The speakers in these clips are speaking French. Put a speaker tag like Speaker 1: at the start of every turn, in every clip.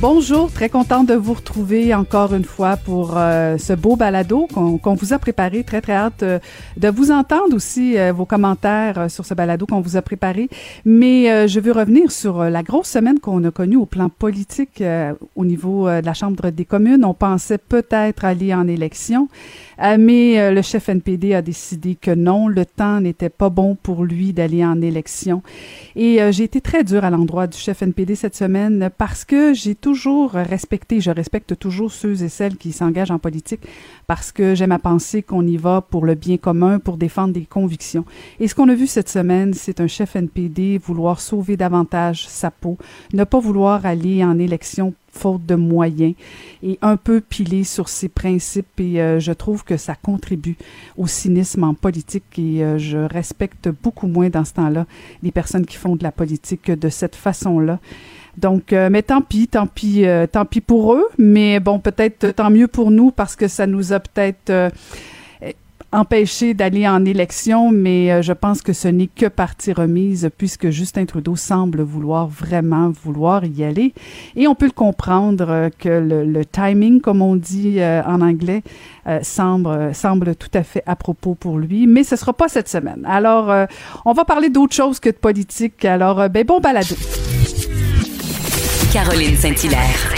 Speaker 1: Bonjour, très contente de vous retrouver encore une fois pour euh, ce beau balado qu'on vous a préparé. Très, très hâte euh, de vous entendre aussi euh, vos commentaires sur ce balado qu'on vous a préparé. Mais je veux revenir sur la grosse semaine qu'on a connue au plan politique au niveau de la Chambre des communes. On pensait peut-être aller en élection. Euh, mais euh, le chef NPD a décidé que non, le temps n'était pas bon pour lui d'aller en élection. Et euh, j'ai été très dur à l'endroit du chef NPD cette semaine parce que j'ai toujours respecté, je respecte toujours ceux et celles qui s'engagent en politique parce que j'aime à penser qu'on y va pour le bien commun, pour défendre des convictions. Et ce qu'on a vu cette semaine, c'est un chef NPD vouloir sauver davantage sa peau, ne pas vouloir aller en élection faute de moyens et un peu pilé sur ses principes et euh, je trouve que ça contribue au cynisme en politique et euh, je respecte beaucoup moins dans ce temps-là les personnes qui font de la politique de cette façon-là. Donc, euh, mais tant pis, tant pis, tant pis pour eux, mais bon, peut-être tant mieux pour nous parce que ça nous a peut-être empêcher d'aller en élection, mais euh, je pense que ce n'est que partie remise puisque Justin Trudeau semble vouloir vraiment vouloir y aller. Et on peut le comprendre euh, que le, timing, comme on dit euh, en anglais, semble, semble tout à fait à propos pour lui, mais ce sera pas cette semaine. Alors, on va parler d'autre chose que de politique. Alors, ben bon balado.
Speaker 2: Caroline Saint-Hilaire.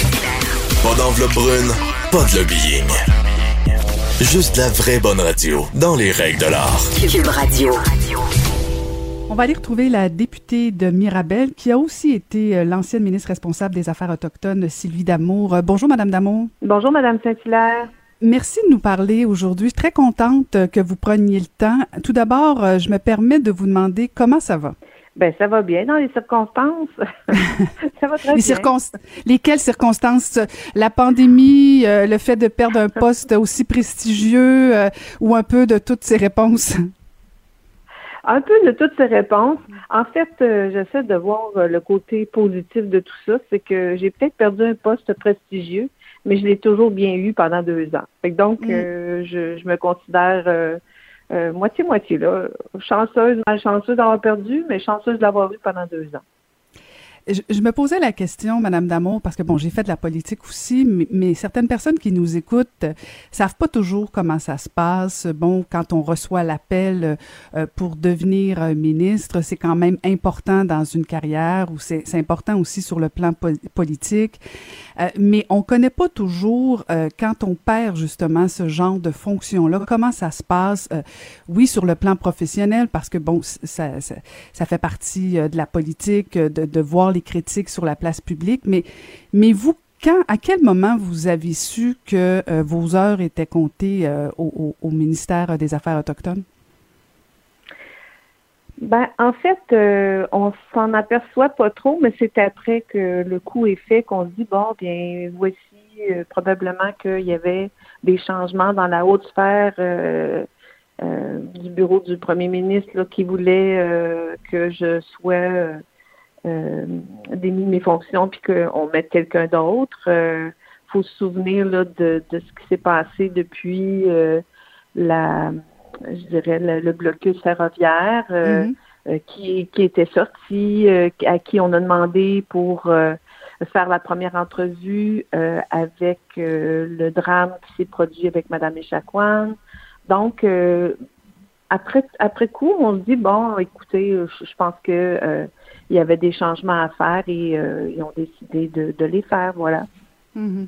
Speaker 3: Pas d'enveloppe brune, pas de lobbying. Juste la vraie bonne radio, dans les règles de l'art.
Speaker 2: Cube Radio.
Speaker 1: On va aller retrouver la députée de Mirabel, qui a aussi été euh, l'ancienne ministre responsable des Affaires autochtones, Sylvie Damour. Euh, bonjour, Madame Damour.
Speaker 4: Bonjour, Madame Saint-Hilaire.
Speaker 1: Merci de nous parler aujourd'hui. Très contente que vous preniez le temps. Tout d'abord, euh, je me permets de vous demander comment ça va.
Speaker 4: Ben, ça va bien dans les circonstances. ça va très
Speaker 1: les
Speaker 4: bien.
Speaker 1: Lesquelles circonstances? La pandémie, euh, le fait de perdre un poste aussi prestigieux euh, ou un peu de toutes ces réponses?
Speaker 4: Un peu de toutes ces réponses. En fait, euh, j'essaie de voir le côté positif de tout ça. C'est que j'ai peut-être perdu un poste prestigieux, mais je l'ai toujours bien eu pendant deux ans. donc, mm. je, je, me considère moitié-moitié, là. Chanceuse, malchanceuse d'avoir perdu, mais chanceuse de l'avoir eu pendant deux ans.
Speaker 1: Je, me posais la question, Madame Damour, parce que bon, j'ai fait de la politique aussi, mais, certaines personnes qui nous écoutent euh, savent pas toujours comment ça se passe. Bon, quand on reçoit l'appel euh, pour devenir ministre, c'est quand même important dans une carrière ou c'est important aussi sur le plan politique. Euh, mais on connaît pas toujours quand on perd justement ce genre de fonction-là. Comment ça se passe Oui, sur le plan professionnel, parce que bon, ça fait partie de la politique de, de voir les critiques sur la place publique, mais, mais vous, quand, à quel moment vous avez su que euh, vos heures étaient comptées euh, au, ministère des Affaires autochtones?
Speaker 4: Ben, en fait, euh, on s'en aperçoit pas trop, mais c'est après que le coup est fait qu'on se dit bon, bien, voici probablement qu'il y avait des changements dans la haute sphère du bureau du premier ministre qui voulait que je sois euh, démis de mes fonctions puis qu'on mette quelqu'un d'autre. Il euh, faut se souvenir là, de, de ce qui s'est passé depuis euh, la je dirais le, blocus ferroviaire euh, mm-hmm. qui, qui était sorti, à qui on a demandé pour faire la première entrevue avec le drame qui s'est produit avec Madame Echaquan. Donc après après coup, on se dit bon, écoutez, je pense que il y avait des changements à faire et euh, ils ont décidé de, les faire, voilà.
Speaker 1: Mm-hmm.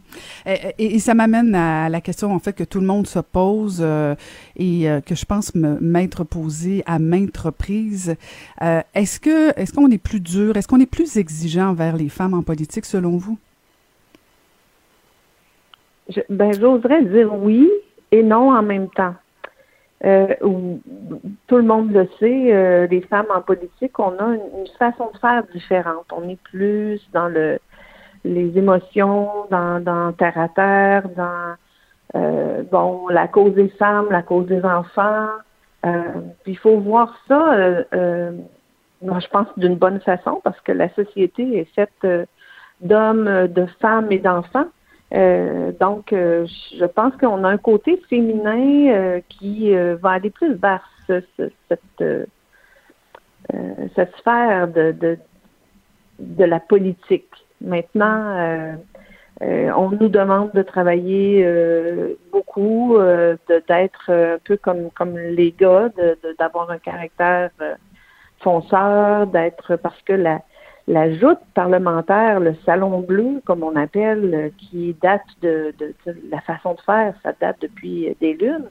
Speaker 1: et, ça m'amène à la question en fait que tout le monde se pose euh, et euh, que je pense m'être posée à maintes reprises. est-ce que est-ce qu'on est plus dur, est-ce qu'on est plus exigeant envers les femmes en politique selon vous?
Speaker 4: Ben j'oserais dire oui et non en même temps. Euh, où tout le monde le sait, euh, les femmes en politique, on a une, façon de faire différente. On est plus dans le les émotions, dans, dans terre à terre, dans euh, bon la cause des femmes, la cause des enfants. puis il faut voir ça, moi je pense d'une bonne façon parce que la société est faite d'hommes, de femmes et d'enfants. Donc, je pense qu'on a un côté féminin qui va aller plus vers cette, cette sphère de, de, de la politique. Maintenant, euh, on nous demande de travailler euh, beaucoup, euh, d'être un peu comme comme les gars, d'avoir un caractère fonceur, d'être parce que la la joute parlementaire, le salon bleu, comme on appelle, qui date de, de, la façon de faire, ça date depuis des lunes.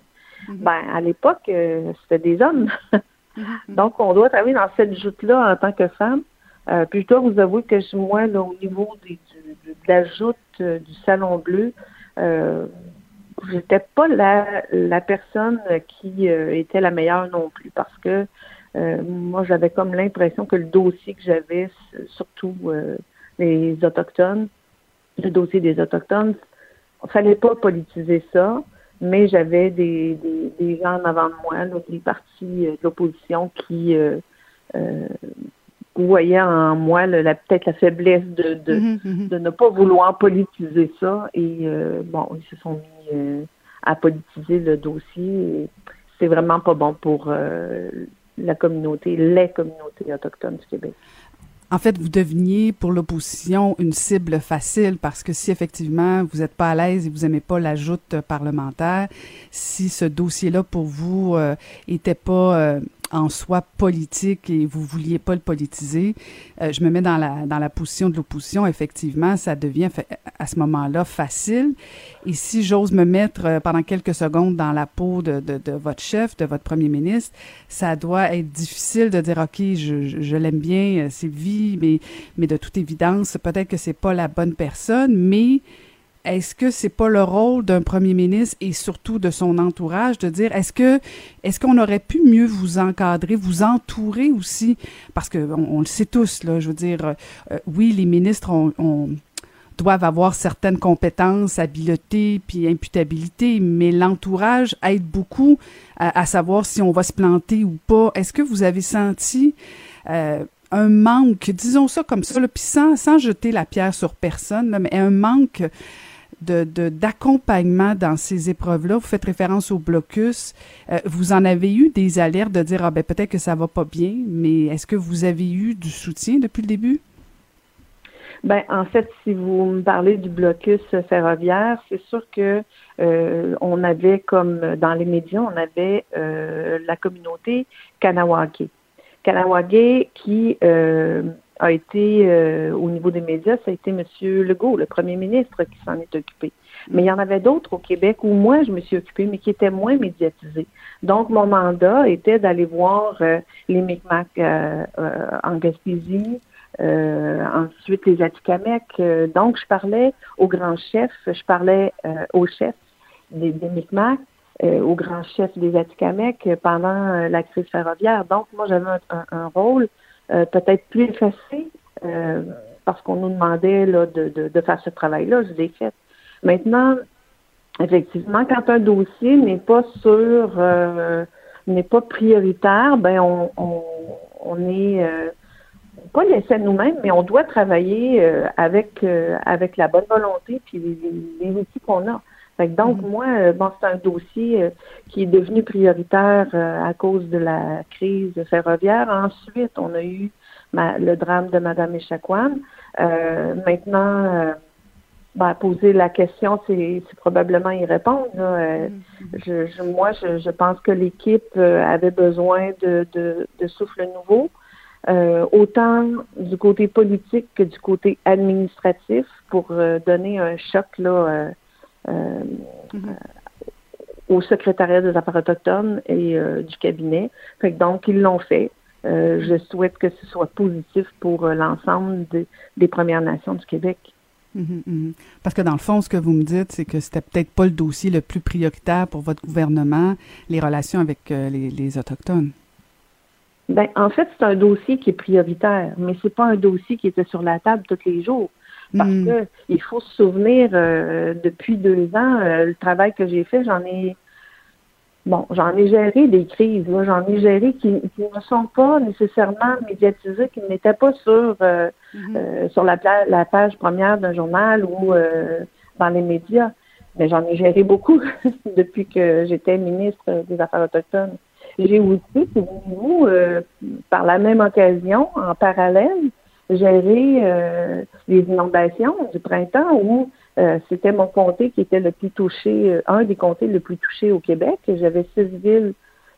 Speaker 4: Mm-hmm. Ben à l'époque, c'était des hommes. Mm-hmm. Donc on doit travailler dans cette joute-là en tant que femme. puis je dois vous avouer que moi, là, au niveau des, de la joute euh, du Salon Bleu, euh, j'étais pas la, la personne qui euh, était la meilleure non plus parce que euh, moi j'avais comme l'impression que le dossier que j'avais, surtout les autochtones, le dossier des autochtones, il fallait pas politiser ça, mais j'avais des, des, des, gens en avant de moi, des partis de l'opposition qui vous voyez en moi la, peut-être la faiblesse de, de, mhm, mhm. de, ne pas vouloir politiser ça. Et euh, bon, ils se sont mis euh, à politiser le dossier. C'est vraiment pas bon pour euh, la communauté, les communautés autochtones du Québec.
Speaker 1: En fait, vous deveniez pour l'opposition une cible facile parce que si effectivement vous n'êtes pas à l'aise et vous n'aimez pas la joute parlementaire, si ce dossier-là pour vous était pas en soi politique et vous vouliez pas le politiser, euh, je me mets dans la, dans la position de l'opposition, effectivement, ça devient à ce moment-là facile. Et si j'ose me mettre euh, pendant quelques secondes dans la peau de, de, de, votre chef, de votre premier ministre, ça doit être difficile de dire, OK, je, je, l'aime bien, euh, Sylvie, mais, mais de toute évidence, peut-être que c'est pas la bonne personne, mais est-ce que c'est pas le rôle d'un premier ministre et surtout de son entourage de dire est-ce que est-ce qu'on aurait pu mieux vous encadrer, vous entourer aussi? Parce que on, le sait tous là, je veux dire euh, oui les ministres ont, doivent avoir certaines compétences, habiletés puis imputabilité, mais l'entourage aide beaucoup à, savoir si on va se planter ou pas. Est-ce que vous avez senti euh, un manque, disons ça comme ça, puis sans, sans jeter la pierre sur personne, mais un manque d'accompagnement dans ces épreuves-là. Vous faites référence au blocus. Euh, vous en avez eu des alertes de dire, ah ben peut-être que ça va pas bien, mais est-ce que vous avez eu du soutien depuis le début?
Speaker 4: Ben, en fait, si vous me parlez du blocus ferroviaire, c'est sûr que euh, on avait, comme dans les médias, on avait euh, la communauté Kanawake. Kanawake qui a été, euh, au niveau des médias, ça a été M. Legault, le premier ministre, qui s'en est occupé. Mais il y en avait d'autres au Québec où moi, je me suis occupée, mais qui étaient moins médiatisés. Donc, mon mandat était d'aller voir euh, les Micmacs euh, en Gaspésie, ensuite les Atikamekw. donc, je parlais aux grands chefs, je parlais aux chefs des, des Micmacs, aux grands chefs des Atikamekw pendant la crise ferroviaire. Donc, moi, j'avais un rôle euh, peut-être plus effacé euh, parce qu'on nous demandait là, de, de, faire ce travail-là. Je l'ai fait. Maintenant, effectivement, quand un dossier n'est pas sur euh, n'est pas prioritaire, ben on, on, on est pas laissé à nous-mêmes, mais on doit travailler avec avec la bonne volonté puis les, les outils qu'on a. Fait donc, mm-hmm. moi, bon, c'est un dossier qui est devenu prioritaire à cause de la crise ferroviaire. Ensuite, on a eu le drame de Madame Echaquan. Euh, maintenant, ben, poser la question, c'est probablement y répondre. Mm-hmm. je, moi, je, pense que l'équipe avait besoin de, de, de souffle nouveau. autant du côté politique que du côté administratif pour donner un choc là, euh, mm-hmm. au secrétariat des affaires autochtones et euh, du cabinet. donc, ils l'ont fait. Euh, je souhaite que ce soit positif pour l'ensemble des Premières Nations du Québec.
Speaker 1: Mm-hmm, mm-hmm. Parce que dans le fond, ce que vous me dites, c'est que c'était peut-être pas le dossier le plus prioritaire pour votre gouvernement, les relations avec les, les, autochtones.
Speaker 4: Ben, en fait, c'est un dossier qui est prioritaire, mais c'est pas un dossier qui était sur la table tous les jours. Parce mm. que il faut se souvenir, euh, depuis deux ans, euh, le travail que j'ai fait, j'en ai bon, j'en ai géré des crises, j'en ai géré qui, ne sont pas nécessairement médiatisées, qui n'étaient pas sur euh, euh, sur la, la, page première d'un journal ou dans les médias. Mais j'en ai géré beaucoup depuis que j'étais ministre des Affaires autochtones. J'ai aussi, vous, par la même occasion, en parallèle, géré les inondations du printemps où euh, c'était mon comté qui était le plus touché, euh, un des comtés le plus touchés au Québec. J'avais six villes,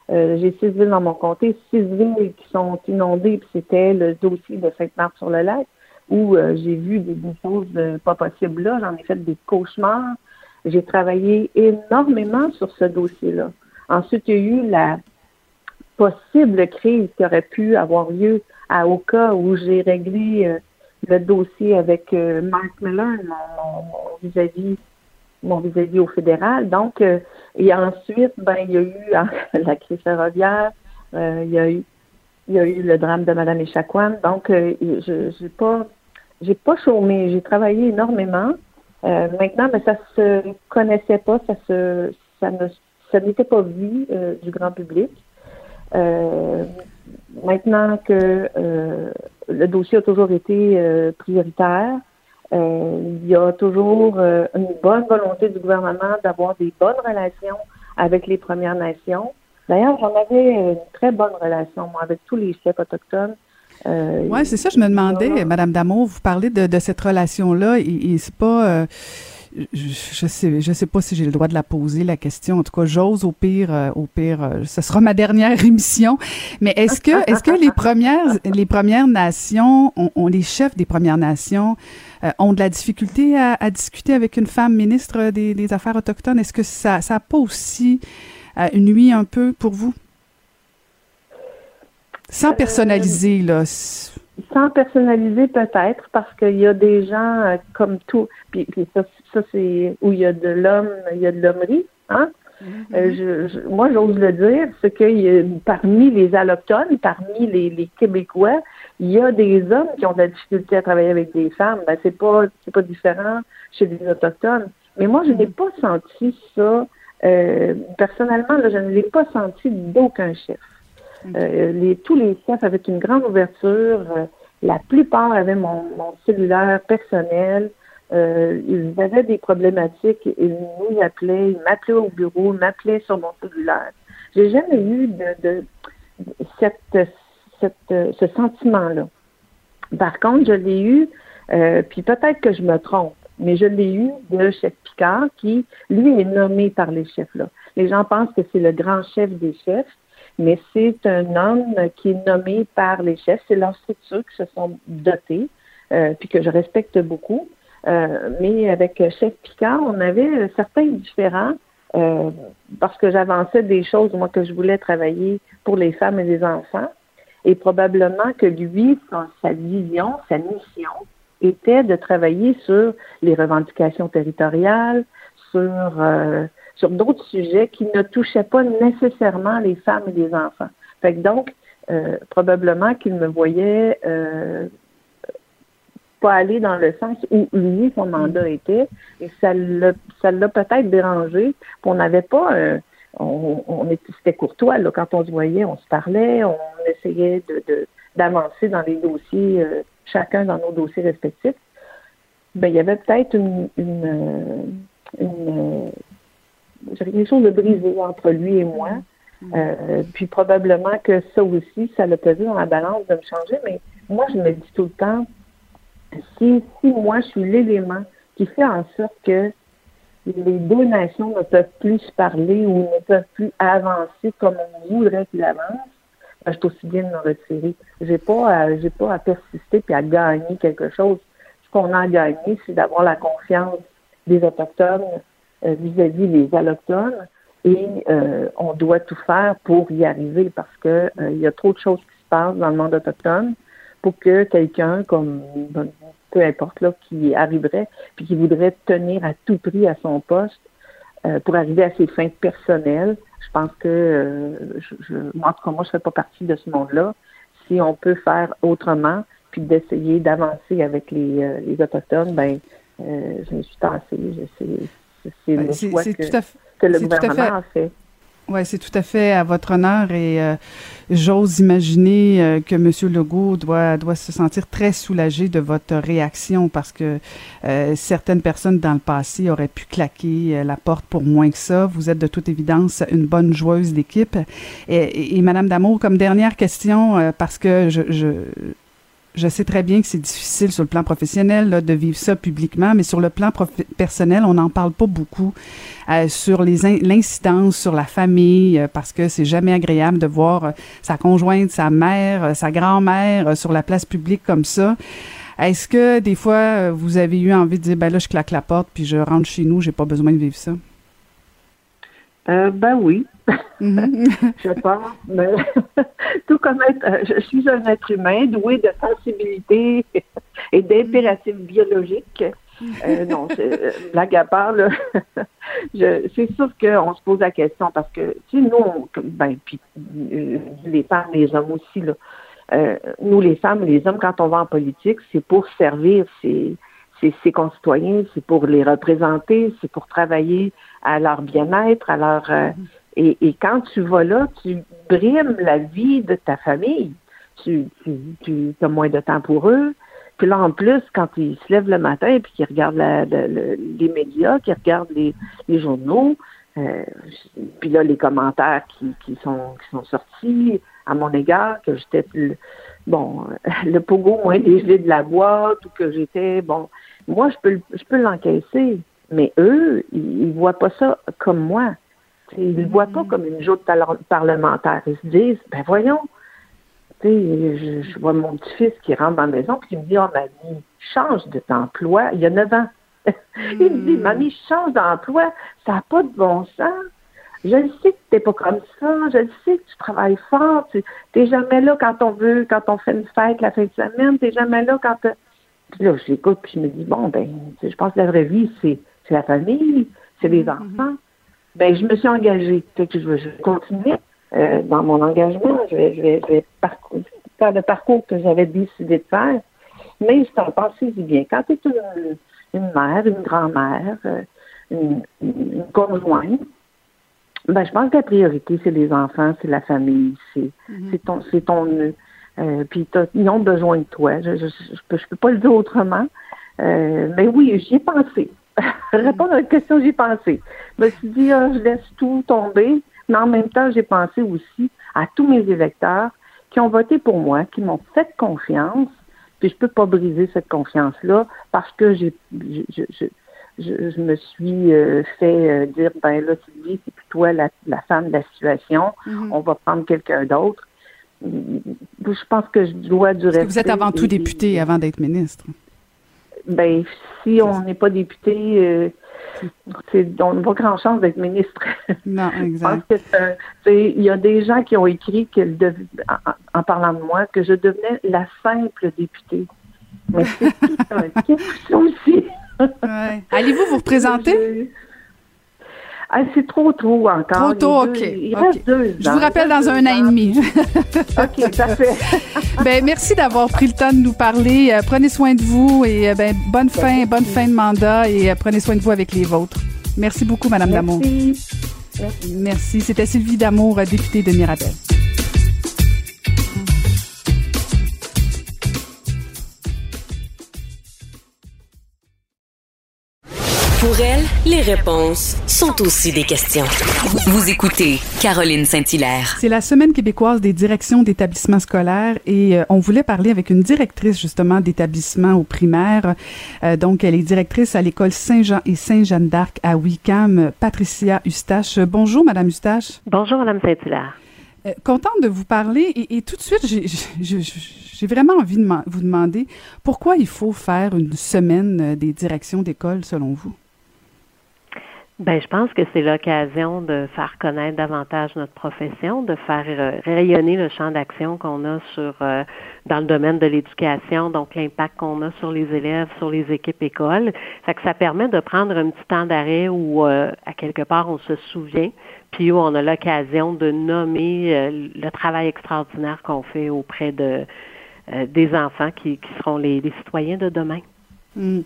Speaker 4: euh, j'ai six villes dans mon comté, six villes qui sont inondées, puis c'était le dossier de Sainte-Marthe-sur-le-Lac, où j'ai vu des, choses pas possibles là. J'en ai fait des cauchemars. J'ai travaillé énormément sur ce dossier-là. Ensuite, il y a eu la possible crise qui aurait pu avoir lieu à Oka, où j'ai réglé le dossier avec euh, Mark Miller, mon vis-à-vis mon vis-à-vis au fédéral. Donc, euh, et ensuite, ben, il y a eu la crise ferroviaire, euh, il y a eu il y a eu le drame de Madame Echaquan. Donc, je j'ai pas j'ai pas chômé, j'ai travaillé énormément. maintenant, mais ça se connaissait pas, ça se ça n'était pas vu du grand public. Maintenant que le dossier a toujours été euh, prioritaire. Euh, il y a toujours euh, une bonne volonté du gouvernement d'avoir des bonnes relations avec les Premières Nations. D'ailleurs, j'en avais une très bonne relation, moi, avec tous les chefs autochtones.
Speaker 1: oui, c'est ça, je me demandais, Madame Damour, vous parlez de, cette relation-là, et, et c'est pas je sais, je sais pas si j'ai le droit de la poser la question. En tout cas, j'ose au pire, euh, au pire, euh, ce sera ma dernière émission. Mais est-ce que, est-ce que les premières, les premières nations, ont, les chefs des premières nations euh, ont de la difficulté à, discuter avec une femme ministre des, Affaires autochtones? Est-ce que ça, ça a pas aussi nuit un peu pour vous? Sans personnaliser là
Speaker 4: sans personnaliser peut-être parce qu'il y a des gens comme tout puis, puis ça ça, c'est où il y a de l'homme, il y a de l'hommerie. Hein? Euh, je, moi, j'ose le dire, c'est que parmi les allochtones, parmi les, Québécois, il y a des hommes qui ont de la difficulté à travailler avec des femmes. Ben, c'est pas c'est pas différent chez les autochtones. Mais moi, je n'ai pas senti ça. Euh, personnellement, je ne l'ai pas senti d'aucun chef. Euh, les, tous les chefs avaient une grande ouverture. la plupart avaient mon, mon cellulaire personnel. Euh, ils avaient des problématiques, ils nous appelaient, ils m'appelaient au bureau, m'appelaient sur mon cellulaire. J'ai jamais eu de, de cette, cette, ce sentiment-là. Par contre, je l'ai eu, euh, puis peut-être que je me trompe, mais je l'ai eu de chef Picard qui, lui, est nommé par les chefs-là. Les gens pensent que c'est le grand chef des chefs, mais c'est un homme qui est nommé par les chefs. C'est leur structure qui se sont dotés, euh, puis que je respecte beaucoup. Euh, mais avec Chef Picard, on avait certains différents euh, parce que j'avançais des choses, moi, que je voulais travailler pour les femmes et les enfants. Et probablement que lui, sa vision, sa mission, était de travailler sur les revendications territoriales, sur, euh, sur d'autres sujets qui ne touchaient pas nécessairement les femmes et les enfants. Fait que donc, probablement qu'il me voyait aller dans le sens où lui, son mandat était, et ça l'a, ça l'a peut-être dérangé. on n'avait pas, on, on était, c'était courtois là, quand on se voyait, on se parlait, on essayait de, d'avancer dans les dossiers, euh, chacun dans nos dossiers respectifs. Ben, il y avait peut-être une, une, une, quelque chose de brisé entre lui et moi. Mm. Euh, puis probablement que ça aussi, ça l'a pesé dans la balance de me changer, mais moi, je me dis tout le temps, si, si moi je suis l'élément qui fait en sorte que les deux nations ne peuvent plus se parler ou ne peuvent plus avancer comme on voudrait qu'ils avancent, ben, je suis aussi bien de me retirer. J'ai pas j'ai pas à persister puis à gagner quelque chose. Ce qu'on a à gagner, c'est d'avoir la confiance des autochtones euh, vis-à-vis des allochtones et euh, on doit tout faire pour y arriver parce que euh, il y a trop de choses qui se passent dans le monde autochtone pour que quelqu'un comme peu importe là, qui arriverait puis qui voudrait tenir à tout prix à son poste euh, pour arriver à ses fins personnelles. Je pense que euh, je, moi, en tout cas, moi, je ne fais pas partie de ce monde-là. Si on peut faire autrement, puis d'essayer d'avancer avec les, euh, les autochtones, ben je me suis tassée. C'est le choix que, que, le gouvernement a fait.
Speaker 1: Oui, c'est tout à fait à votre honneur et euh, j'ose imaginer euh, que M. Legault doit, doit se sentir très soulagé de votre réaction parce que euh, certaines personnes dans le passé auraient pu claquer la porte pour moins que ça. Vous êtes de toute évidence une bonne joueuse d'équipe. Et, et, Madame Damour, comme dernière question, parce que je, je je sais très bien que c'est difficile sur le plan professionnel là, de vivre ça publiquement, mais sur le plan personnel, on n'en parle pas beaucoup euh, sur l'incidence sur la famille euh, parce que c'est jamais agréable de voir euh, sa conjointe, sa mère, euh, sa grand-mère sur la place publique comme ça. Est-ce que des fois vous avez eu envie de dire ben là je claque la porte puis je rentre chez nous, j'ai pas besoin de vivre ça?
Speaker 4: Euh, ben oui. Mm-hmm. je pense. Mais tout comme être, euh, je suis un être humain doué de sensibilité et d'impératifs biologiques. Euh, non, euh, blague à part, là, c'est sûr qu'on se pose la question parce que, tu sais, nous, ben, puis euh, les femmes, les hommes aussi, là, euh, nous, les femmes, les hommes, quand on va en politique, c'est pour servir ses, ses, ses concitoyens, c'est pour les représenter, c'est pour travailler à leur bien-être, à leur euh, et, et, quand tu vas là, tu brimes la vie de ta famille. Tu, tu, tu as moins de temps pour eux. Puis là, en plus, quand ils se lèvent le matin et qu'ils regardent la, la, les médias, qu'ils regardent les, les journaux, euh, puis là, les commentaires qui, qui, sont, qui sont sortis à mon égard, que j'étais le, bon, le pogo moins dégelé de la boîte ou que j'étais, bon, moi, je peux, je peux l'encaisser. Mais eux, ils, ils voient pas ça comme moi. Ils ne voient pas comme une joute parlementaire. Ils se disent, ben voyons, je, je vois mon petit-fils qui rentre dans la maison et qui me dit, oh mamie, change d'emploi. Il y a 9 ans. Il me dit, mamie, change d'emploi. Ça n'a pas de bon sens. Je le sais que tu n'es pas comme ça. Je le sais que tu travailles fort. Tu n'es jamais là quand on veut, quand on fait une fête la fin de semaine. Tu n'es jamais là quand... Puis là, je l'écoute puis je me dis, bon, ben, je pense que la vraie vie, c'est la famille, c'est les enfants. Ben, je me suis engagée. Fait que je vais continuer euh, dans mon engagement. Je vais, je vais, je vais faire le parcours que j'avais décidé de faire. Mais c'est un passé du bien. Quand tu es une, une, mère, une grand-mère, euh, une, une, conjointe, ben, je pense que la priorité, c'est les enfants, c'est la famille, c'est mm -hmm. ton, c'est ton nœud. Euh, puis ils ont besoin de toi. Je je, je, peux, je peux pas le dire autrement. Euh, mais oui, j'y ai pensé. Répondre à la question, j'y ai pensé. Je me suis dit, ah, je laisse tout tomber. Mais en même temps, j'ai pensé aussi à tous mes électeurs qui ont voté pour moi, qui m'ont fait confiance. Puis je peux pas briser cette confiance-là parce que j'ai, je, je, je, je, me suis euh, fait euh, dire, ben là, tu dis, c'est plus toi la, la femme de la situation. -hmm. On va prendre quelqu'un d'autre je pense que je dois du respect.
Speaker 1: Vous êtes avant tout député avant d'être ministre.
Speaker 4: Ben, si on n'est pas député, euh, on n'a pas grand chance d'être ministre.
Speaker 1: Non, exact.
Speaker 4: Il y a des gens qui ont écrit que, en, en, parlant de moi que je devenais la simple députée. Mais c'est tout un question aussi.
Speaker 1: Ouais. Allez-vous vous représenter?
Speaker 4: Ah, c'est trop tôt encore.
Speaker 1: Trop tôt, OK.
Speaker 4: il
Speaker 1: okay.
Speaker 4: reste deux
Speaker 1: Je vous rappelle dans un an et demi.
Speaker 4: OK, parfait.
Speaker 1: ben, merci d'avoir pris le temps de nous parler. Euh, prenez soin de vous et euh, ben, bonne fin, bonne fin de mandat et euh, prenez soin de vous avec les vôtres. Merci beaucoup, Madame Damour.
Speaker 4: Merci.
Speaker 1: Merci. C'était Sylvie Damour, députée de Mirabel.
Speaker 2: Pour elle, les réponses sont aussi des questions. Vous écoutez Caroline Saint-Hilaire.
Speaker 1: C'est la semaine québécoise des directions d'établissements scolaires et euh, on voulait parler avec une directrice justement d'établissement au primaire. Euh, donc, elle est directrice à l'école Saint-Jean et Saint-Jeanne d'Arc à Wicam, Patricia Eustache. Bonjour, Madame Eustache.
Speaker 5: Bonjour, Madame Saint-Hilaire.
Speaker 1: Euh, contente de vous parler et, et tout de suite, j'ai vraiment envie de vous demander pourquoi il faut faire une semaine des directions d'école selon vous?
Speaker 5: Ben, je pense que c'est l'occasion de faire connaître davantage notre profession, de faire euh, rayonner le champ d'action qu'on a sur euh, dans le domaine de l'éducation, donc l'impact qu'on a sur les élèves, sur les équipes écoles. Fait que ça permet de prendre un petit temps d'arrêt où euh, à quelque part on se souvient, puis où on a l'occasion de nommer le travail extraordinaire qu'on fait auprès de des enfants qui, qui seront les, les citoyens de demain.
Speaker 1: Mmh.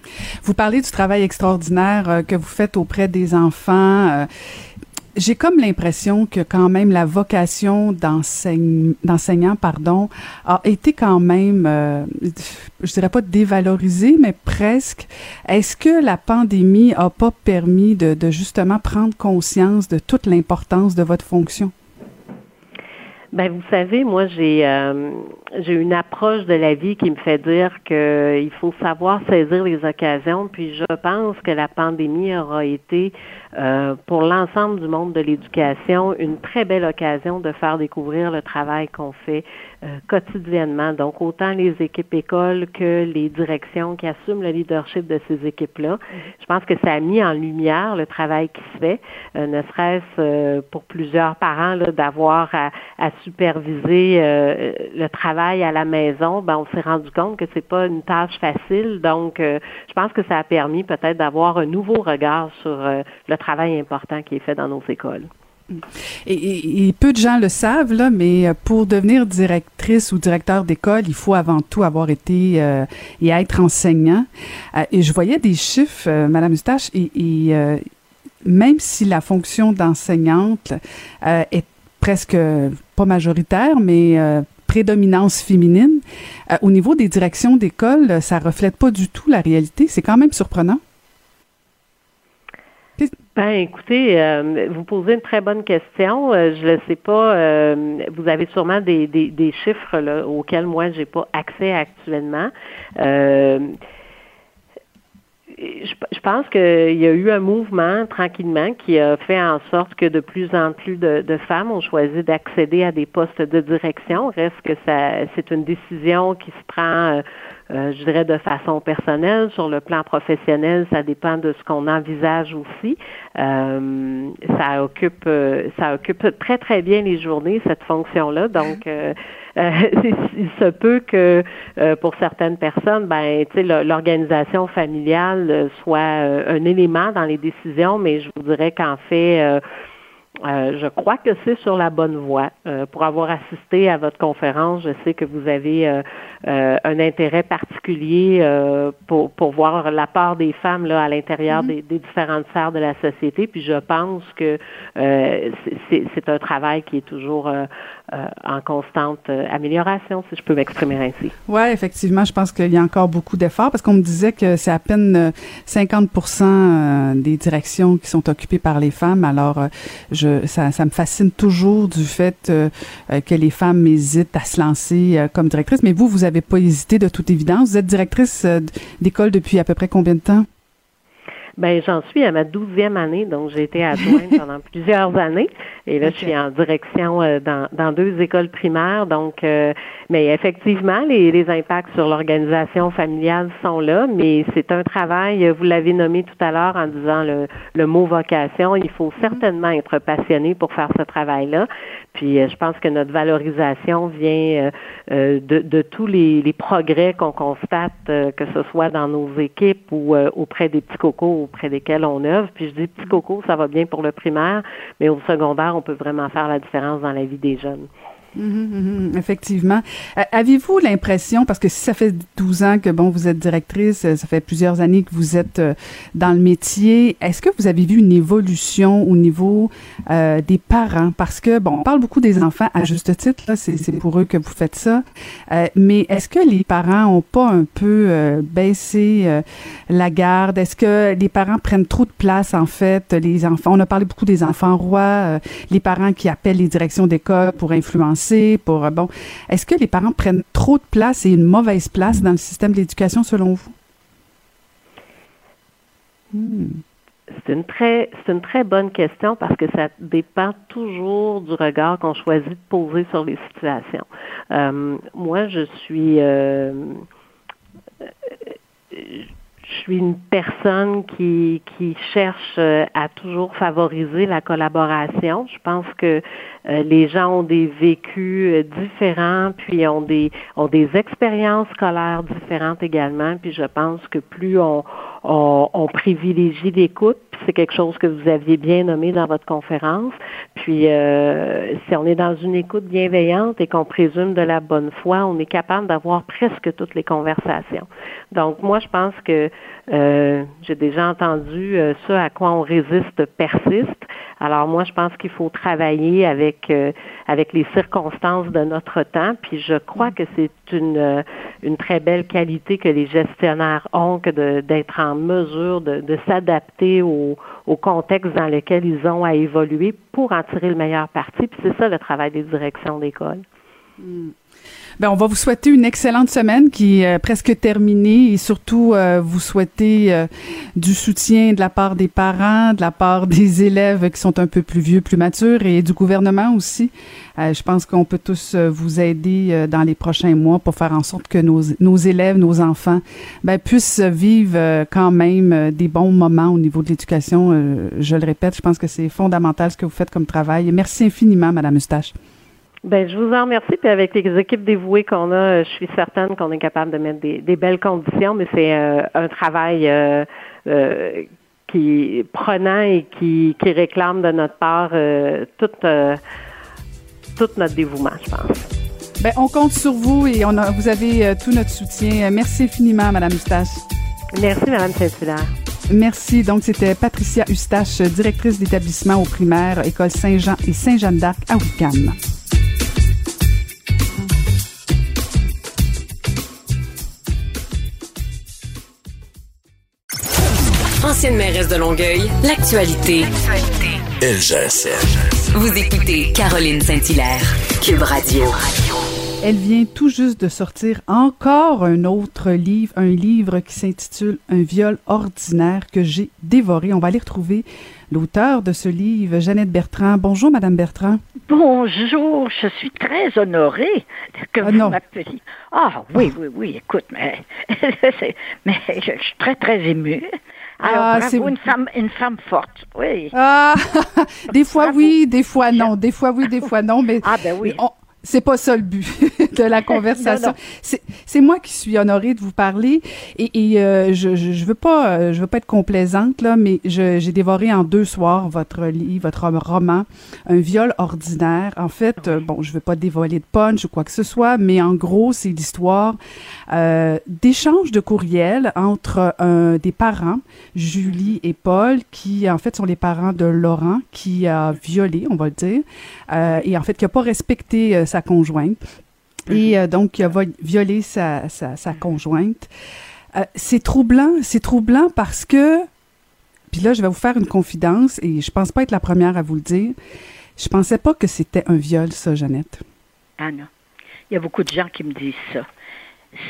Speaker 1: Vous parlez du travail extraordinaire euh, que vous faites auprès des enfants. Euh, j'ai comme l'impression que quand même la vocation d'enseignant, pardon, a été quand même, euh, je dirais pas dévalorisée, mais presque. Est-ce que la pandémie a pas permis de, de justement prendre conscience de toute l'importance de votre fonction?
Speaker 5: Ben vous savez, moi j'ai euh, j'ai une approche de la vie qui me fait dire qu'il faut savoir saisir les occasions. Puis je pense que la pandémie aura été euh, pour l'ensemble du monde de l'éducation une très belle occasion de faire découvrir le travail qu'on fait euh, quotidiennement. Donc, autant les équipes écoles que les directions qui assument le leadership de ces équipes-là. Je pense que ça a mis en lumière le travail qui se fait, euh, ne serait-ce euh, pour plusieurs parents d'avoir à, superviser le travail à la maison. Ben, on s'est rendu compte que c'est pas une tâche facile. Donc, je pense que ça a permis peut-être d'avoir un nouveau regard sur le travail important qui est fait dans nos écoles.
Speaker 1: Et, peu de gens le savent, là, mais euh, pour devenir directrice ou directeur d'école, il faut avant tout avoir été euh, et être enseignant. Euh, et je voyais des chiffres, Madame Eustache, et même si la fonction d'enseignante est presque pas majoritaire, mais prédominance féminine, au niveau des directions d'école, ça reflète pas du tout la réalité. C'est quand même surprenant.
Speaker 5: Ben, écoutez, euh, vous posez une très bonne question. Euh, je ne sais pas. Euh, vous avez sûrement des, chiffres auxquels moi j'ai pas accès actuellement. Je, je, pense qu'il y a eu un mouvement tranquillement qui a fait en sorte que de plus en plus de, de femmes ont choisi d'accéder à des postes de direction. Reste que ça, c'est une décision qui se prend euh, je dirais de façon personnelle. Sur le plan professionnel, ça dépend de ce qu'on envisage aussi. Euh, ça occupe euh, ça occupe très très bien les journées cette fonction-là. Donc il se peut que pour certaines personnes, ben, l'organisation familiale soit un élément dans les décisions, mais je vous dirais qu'en fait, euh, je crois que c'est sur la bonne voie. Euh, pour avoir assisté à votre conférence, je sais que vous avez euh, un intérêt particulier pour, pour voir la part des femmes là, à l'intérieur mm-hmm. des, différentes sphères de la société. Puis je pense que c'est un travail qui est toujours en constante amélioration, si je peux m'exprimer ainsi.
Speaker 1: Oui, effectivement, je pense qu'il y a encore beaucoup d'efforts parce qu'on me disait que c'est à peine 50% des directions qui sont occupées par les femmes. Alors, je ça, me fascine toujours du fait euh, euh, que les femmes hésitent à se lancer euh, comme directrice. Mais vous, vous n'avez pas hésité de toute évidence. Vous êtes directrice d'école depuis à peu près combien de temps?
Speaker 5: Ben, j'en suis à ma douzième année, donc j'ai été adjointe pendant plusieurs années. Et là, je suis en direction dans, dans, deux écoles primaires. Donc, mais effectivement, les, les impacts sur l'organisation familiale sont là, mais c'est un travail, vous l'avez nommé tout à l'heure en disant le, le mot vocation. Il faut certainement être passionné pour faire ce travail-là. Puis je pense que notre valorisation vient de, de, tous les, les progrès qu'on constate, que ce soit dans nos équipes ou auprès des petits cocos auprès desquels on œuvre. Puis je dis petits cocos, ça va bien pour le primaire, mais au secondaire, on peut vraiment faire la différence dans la vie des jeunes.
Speaker 1: Mhm, mhm, effectivement. Euh, avez-vous l'impression, parce que si ça fait 12 ans que bon vous êtes directrice, euh, ça fait plusieurs années que vous êtes euh, dans le métier, est-ce que vous avez vu une évolution au niveau des parents? Parce que bon, on parle beaucoup des enfants à juste titre, c'est pour eux que vous faites ça. mais est-ce que les parents ont pas un peu baissé la garde? Est-ce que les parents prennent trop de place en fait? Les enfants, on a parlé beaucoup des enfants rois, les parents qui appellent les directions d'école pour influencer euh. Est-ce que les parents prennent trop de place et une mauvaise place dans le système de l'éducation selon vous?
Speaker 5: Hmm. C'est une très c'est une très bonne question parce que ça dépend toujours du regard qu'on choisit de poser sur les situations. Euh, moi, je suis euh, je suis une personne qui, qui cherche à toujours favoriser la collaboration. Je pense que euh, les gens ont des vécus euh, différents, puis ont des ont des expériences scolaires différentes également. Puis je pense que plus on, on, privilégie l'écoute, c'est quelque chose que vous aviez bien nommé dans votre conférence. Puis euh, si on est dans une écoute bienveillante et qu'on présume de la bonne foi, on est capable d'avoir presque toutes les conversations. Donc moi, je pense que j'ai déjà entendu ce à quoi on résiste persiste. Alors moi, je pense qu'il faut travailler avec euh, avec les circonstances de notre temps. Puis je crois que c'est une euh, une très belle qualité que les gestionnaires ont que d'être en mesure de, de s'adapter au, contexte dans lequel ils ont à évoluer pour en tirer le meilleur parti. Puis c'est ça le travail des directions d'école.
Speaker 1: Ben, on va vous souhaiter une excellente semaine qui est euh, presque terminée et surtout euh, vous souhaiter euh, du soutien de la part des parents, de la part des élèves qui sont un peu plus vieux, plus matures et du gouvernement aussi. je pense qu'on peut tous vous aider dans les prochains mois pour faire en sorte que nos, nos élèves, nos enfants, ben, puissent vivre quand même des bons moments au niveau de l'éducation. je le répète, je pense que c'est fondamental ce que vous faites comme travail. Merci infiniment, Madame Eustache.
Speaker 5: Ben, je vous en remercie. Puis avec les équipes dévouées qu'on a, je suis certaine qu'on est capable de mettre des, belles conditions, mais c'est euh, un travail euh, euh, qui prenant et qui, qui réclame de notre part tout, tout notre dévouement, je pense.
Speaker 1: Ben, on compte sur vous et on a, vous avez tout notre soutien. Merci infiniment, Madame Eustache.
Speaker 5: Merci, Madame Saint-Hilaire.
Speaker 1: Merci. Donc, c'était Patricia Eustache, directrice d'établissement au primaire, École Saint-Jean et Saint-Jeanne d'Arc à Wickham.
Speaker 2: Ancienne mairesse de Longueuil, l'actualité.
Speaker 3: LGSN.
Speaker 2: Vous écoutez Caroline Saint-Hilaire, Cube Radio.
Speaker 1: Elle vient tout juste de sortir encore un autre livre, un livre qui s'intitule Un viol ordinaire que j'ai dévoré. On va aller retrouver l'auteur de ce livre, Jeannette Bertrand. Bonjour, Madame Bertrand.
Speaker 6: Bonjour, je suis très honorée que ah, vous m'appeliez. Ah oui, oui, oui, écoute, mais, mais je suis très, très émue. Alors, ah, bravo, une femme, une femme forte, oui.
Speaker 1: Ah, des fois oui, des fois non, des fois oui, des fois non, mais
Speaker 6: ah ben oui.
Speaker 1: C'est pas ça le but de la conversation. C'est moi qui suis honorée de vous parler et, et euh, je, je, je veux pas euh, je veux pas être complaisante là, mais j'ai dévoré en deux soirs votre livre, votre roman, un viol ordinaire. En fait, euh, bon, je veux pas dévoiler de punch ou quoi que ce soit, mais en gros, c'est l'histoire euh, d'échanges de courriels entre des parents, Julie et Paul, qui en fait sont les parents de Laurent, qui a violé, on va le dire, et en fait qui a pas respecté sa conjointe. Et euh, donc, il va violer sa, sa, conjointe. Euh, c'est troublant, c'est troublant parce que, puis là, je vais vous faire une confidence et je pense pas être la première à vous le dire. Je pensais pas que c'était un viol, ça, Jeannette.
Speaker 6: Ah non. Il y a beaucoup de gens qui me disent ça.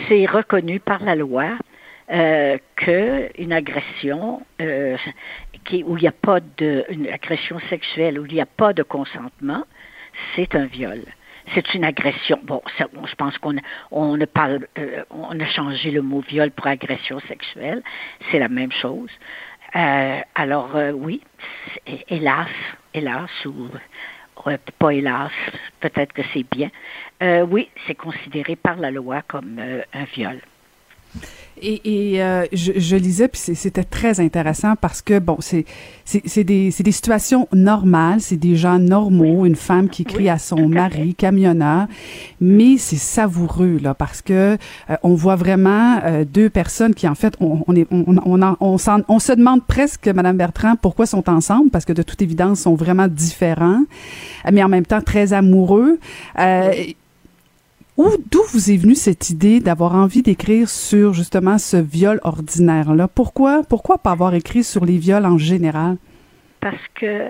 Speaker 6: C'est reconnu par la loi euh, qu'une agression qui, où il n'y a pas de, une agression sexuelle, où il n'y a pas de consentement, c'est un viol c'est une agression. Bon, je pense qu'on on euh, on a changé le mot viol pour agression sexuelle. C'est la même chose. Euh, alors euh, oui, hélas, hélas ou pas hélas, peut-être que c'est bien. oui, c'est considéré par la loi comme un viol.
Speaker 1: Et, et euh, je, je, lisais, puis c'était très intéressant parce que, bon, c'est des, des situations normales, c'est des gens normaux, une femme qui crie à son mari, camionneur, mais c'est savoureux, là, parce que euh, on voit vraiment euh, deux personnes qui, en fait, on, on, est, on, on, on, on, se demande presque, Madame Bertrand, pourquoi sont ensemble, parce que de toute évidence, sont vraiment différents, mais en même temps très amoureux. Euh, D'où vous est venue cette idée d'avoir envie d'écrire sur justement ce viol ordinaire-là? Pourquoi, pourquoi pas avoir écrit sur les viols en général?
Speaker 6: Parce que,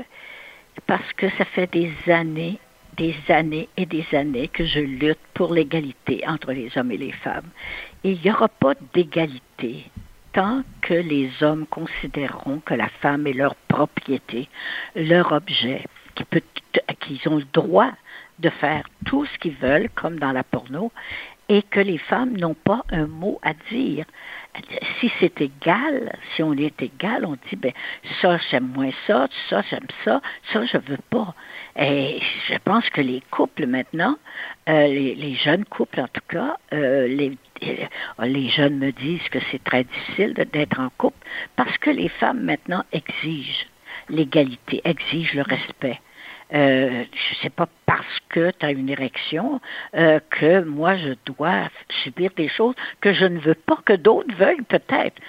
Speaker 6: parce que ça fait des années, des années et des années que je lutte pour l'égalité entre les hommes et les femmes. Et il n'y aura pas d'égalité tant que les hommes considéreront que la femme est leur propriété, leur objet, qu'ils ont le droit de faire tout ce qu'ils veulent, comme dans la porno, et que les femmes n'ont pas un mot à dire. Si c'est égal, si on est égal, on dit ben ça j'aime moins ça, ça j'aime ça, ça je veux pas. Et je pense que les couples maintenant, euh, les, jeunes couples en tout cas, euh, les, les jeunes me disent que c'est très difficile d'être en couple parce que les femmes maintenant exigent l'égalité, exigent le respect euh, je sais pas parce que tu as une érection euh, que moi je dois subir des choses que je ne veux pas que d'autres veuillent peut-être.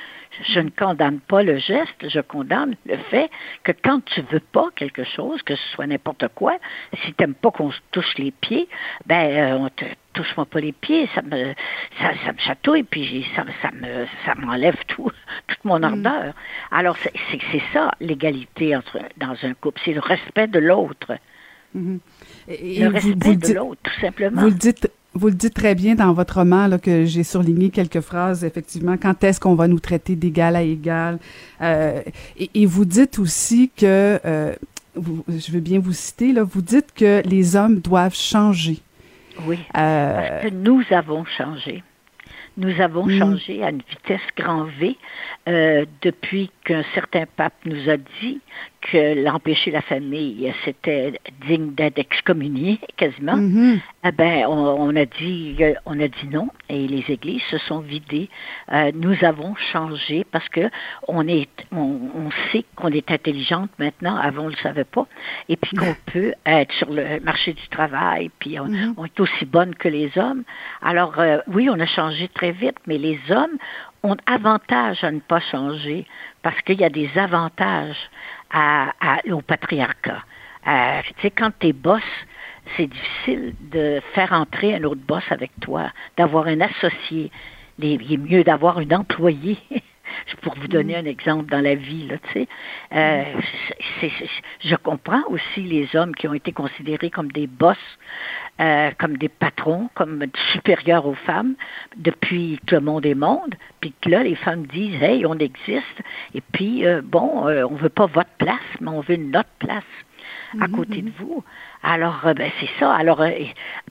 Speaker 6: Je ne condamne pas le geste, je condamne le fait que quand tu veux pas quelque chose, que ce soit n'importe quoi, si tu n'aimes pas qu'on se touche les pieds, ben euh, on te touche-moi pas les pieds, ça me ça, ça me chatouille, puis ça, ça me ça m'enlève tout toute mon mm. ardeur. Alors c'est c'est ça l'égalité entre dans un couple, c'est le respect de l'autre. Mm-hmm. le respect de l'autre, tout simplement.
Speaker 1: Vous le dites vous le dites très bien dans votre roman, là, que j'ai surligné quelques phrases, effectivement, quand est-ce qu'on va nous traiter d'égal à égal? Euh, et, vous dites aussi que, euh, je veux bien vous citer, là, vous dites que les hommes doivent changer.
Speaker 6: Oui, euh, parce que nous avons changé. Nous avons mm. changé à une vitesse grand V euh, depuis qu'un certain pape nous a dit que l'empêcher la famille, c'était digne d'être excommunié quasiment. Mm-hmm. Eh ben, on, a dit, on a dit non, et les églises se sont vidées. Euh, nous avons changé parce que on est, on, sait qu'on est intelligente maintenant. Avant, on le savait pas, et puis qu'on peut être sur le marché du travail, puis on, mm-hmm. est aussi bonne que les hommes. Alors euh, oui, on a changé très vite, mais les hommes ont avantage à ne pas changer parce qu'il y a des avantages à, au patriarcat. Euh, tu sais, quand tu es boss, c'est difficile de faire entrer un autre boss avec toi, d'avoir un associé. Il est mieux d'avoir un employé. pour vous donner mm. un exemple dans la vie, là, tu sais. Euh, je comprends aussi les hommes qui ont été considérés comme des boss, euh, comme des patrons, comme supérieurs aux femmes depuis que le monde est monde, puis que là, les femmes disent, hey, on existe, et puis, euh, bon, on veut pas votre place, mais on veut notre place à mm-hmm, côté de vous. Alors, ben, c'est ça. Alors,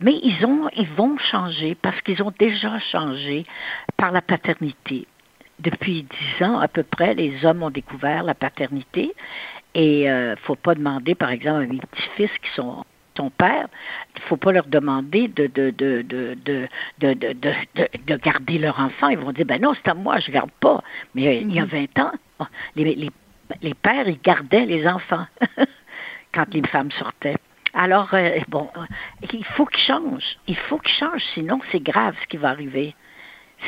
Speaker 6: mais ils ont, ils vont changer parce qu'ils ont déjà changé par la paternité depuis dix ans à peu près, les hommes ont découvert la paternité. Et il euh, ne faut pas demander, par exemple, à mes petits-fils qui sont ton père, il ne faut pas leur demander de, de, de, de, de, garder leur enfant. Ils vont dire, ben non, c'est à moi, je ne garde pas. Mais euh, il y a 20 mhm. ans, les, les, les pères, ils gardaient les enfants quand les femmes sortaient. Alors, euh, bon, il faut qu'ils changent. Il faut qu'ils changent, sinon c'est grave ce qui va arriver.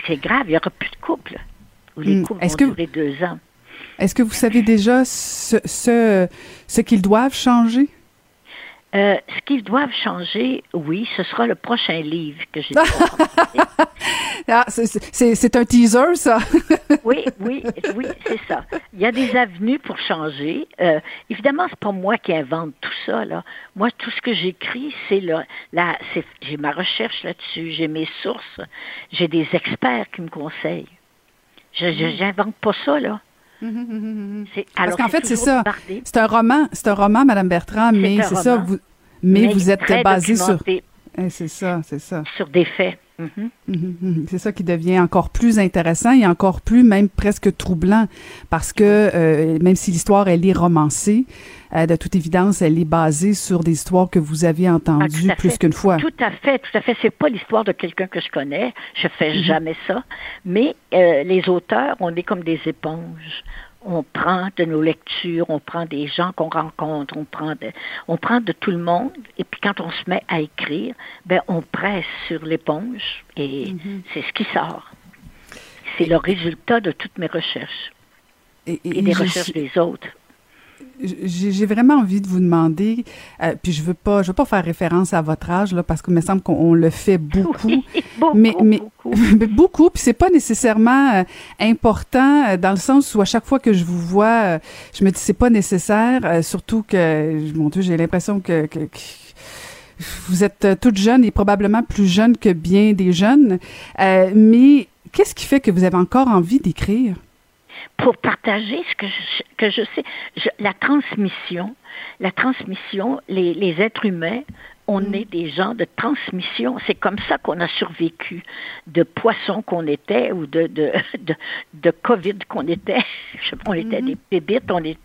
Speaker 6: C'est grave, il n'y aura plus de couple les hmm. Est-ce que, deux ans.
Speaker 1: Est-ce que vous savez déjà ce, ce, ce qu'ils doivent changer?
Speaker 6: Euh, ce qu'ils doivent changer, oui, ce sera le prochain livre que j'ai.
Speaker 1: ah, c'est un teaser, ça.
Speaker 6: oui, oui, oui, c'est ça. Il y a des avenues pour changer. Euh, évidemment, c'est pas moi qui invente tout ça. Là. Moi, tout ce que j'écris, c'est là, là j'ai ma recherche là-dessus, j'ai mes sources, j'ai des experts qui me conseillent. Je n'invente pas ça, là.
Speaker 1: Parce qu'en fait, c'est ça. C'est un roman, c'est un roman, Madame Bertrand, mais c'est ça. Vous, mais, vous êtes basé sur. Eh, c'est ça, c'est ça.
Speaker 6: Sur des faits.
Speaker 1: Mhm. Mhm, mhm. C'est ça qui devient encore plus intéressant et encore plus même presque troublant parce que euh, même si l'histoire elle est romancée, euh, de toute évidence elle est basée sur des histoires que vous avez entendues ah, plus qu'une fois.
Speaker 6: Tout à fait, tout à fait. C'est pas l'histoire de quelqu'un que je connais. Je fais jamais ça. Mais euh, les auteurs, on est comme des éponges on prend de nos lectures, on prend des gens qu'on rencontre, on prend de, on prend de tout le monde, et puis quand on se met à écrire, ben on presse sur l'éponge et mhm. c'est ce qui sort. C'est le résultat de toutes mes recherches et, des recherches des autres
Speaker 1: j'ai vraiment envie de vous demander, euh, puis je veux pas, je veux pas faire référence à votre âge là, parce qu'il me semble qu'on le fait beaucoup,
Speaker 6: beaucoup
Speaker 1: mais,
Speaker 6: mais
Speaker 1: beaucoup, mais beaucoup puis c'est pas nécessairement euh, important euh, dans le sens où à chaque fois que je vous vois, je me dis c'est pas nécessaire, surtout que, mon Dieu, j'ai l'impression que, que, vous êtes toute jeune et probablement plus jeune que bien des jeunes, mais qu'est-ce qui fait que vous avez encore envie d'écrire?
Speaker 6: Pour partager ce que je, que je sais. la transmission, la transmission, les, les êtres humains, on mm. est des gens de transmission. C'est comme ça qu'on a survécu de poissons qu'on était ou de, de, de, de COVID qu'on était. on était mm-hmm. des bébites, on est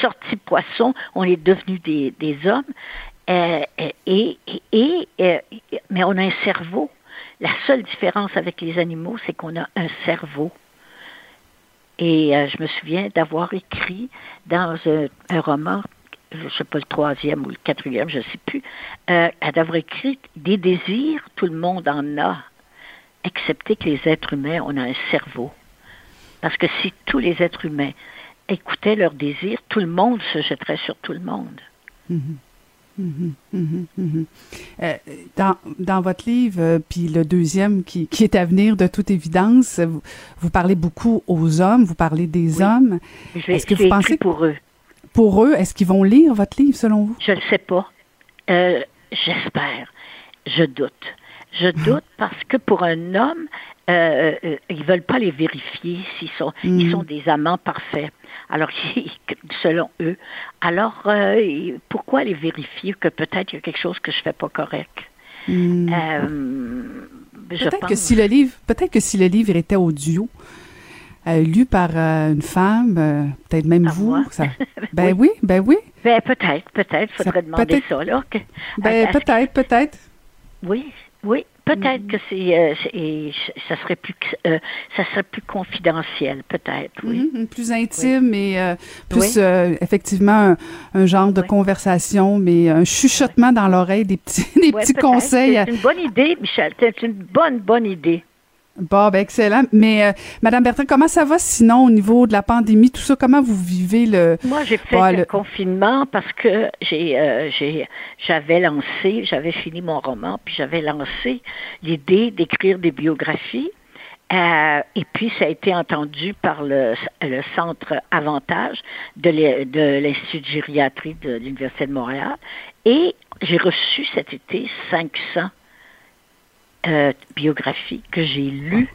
Speaker 6: sortis poissons, on est devenus des, des hommes. Euh, et, et, et, mais on a un cerveau. La seule différence avec les animaux, c'est qu'on a un cerveau. Et euh, je me souviens d'avoir écrit dans un, roman, je ne sais pas le troisième ou le quatrième, je ne sais plus, euh, d'avoir écrit des désirs, tout le monde en a, excepté que les êtres humains, on a un cerveau. Parce que si tous les êtres humains écoutaient leurs désirs, tout le monde se jetterait sur tout le monde.
Speaker 1: Mhm. Mhm, mhm, euh, dans, dans, votre livre, euh, puis le deuxième qui, qui, est à venir de toute évidence, vous, vous, parlez beaucoup aux hommes, vous parlez des hommes.
Speaker 6: Est-ce que vous pensez pour eux
Speaker 1: Pour eux, est-ce qu'ils vont lire votre livre selon vous?
Speaker 6: Je ne sais pas. Euh, J'espère. Je doute. Je doute parce que pour un homme, euh, euh, ils veulent pas les vérifier s'ils sont, ils sont des amants parfaits. Alors, selon eux, alors euh, pourquoi les vérifier que peut-être il y a quelque chose que je fais pas correct?
Speaker 1: Hmm. Euh, peut-être que si le livre, peut-être que si le livre était audio, euh, lu par une femme, peut-être même vous, ça, ben oui. ben oui.
Speaker 6: Ben peut-être, peut-être, faudrait demander ça là.
Speaker 1: ben peut-être, peut-être.
Speaker 6: Oui, oui, peut-être que c'est, euh, ça serait plus, euh, ça serait plus confidentiel, peut-être, oui.
Speaker 1: Mm-hmm, plus intime et euh, plus effectivement un, genre de conversation, mais un chuchotement dans l'oreille, des petits, des petits conseils.
Speaker 6: C'est une bonne idée, Michel. C'est une bonne, bonne idée.
Speaker 1: Bon, ben excellent. Mais euh, Madame Bertrand, comment ça va sinon au niveau de la pandémie, tout ça? Comment vous vivez le
Speaker 6: Moi, j'ai fait le... confinement parce que j'ai, euh, j'ai, j'avais lancé, j'avais fini mon roman, puis j'avais lancé l'idée d'écrire des biographies. Euh, et puis, ça a été entendu par le, le centre Avantage de l'Institut de gériatrie de l'Université de Montréal. Et j'ai reçu cet été 500 euh, biographie que j'ai lue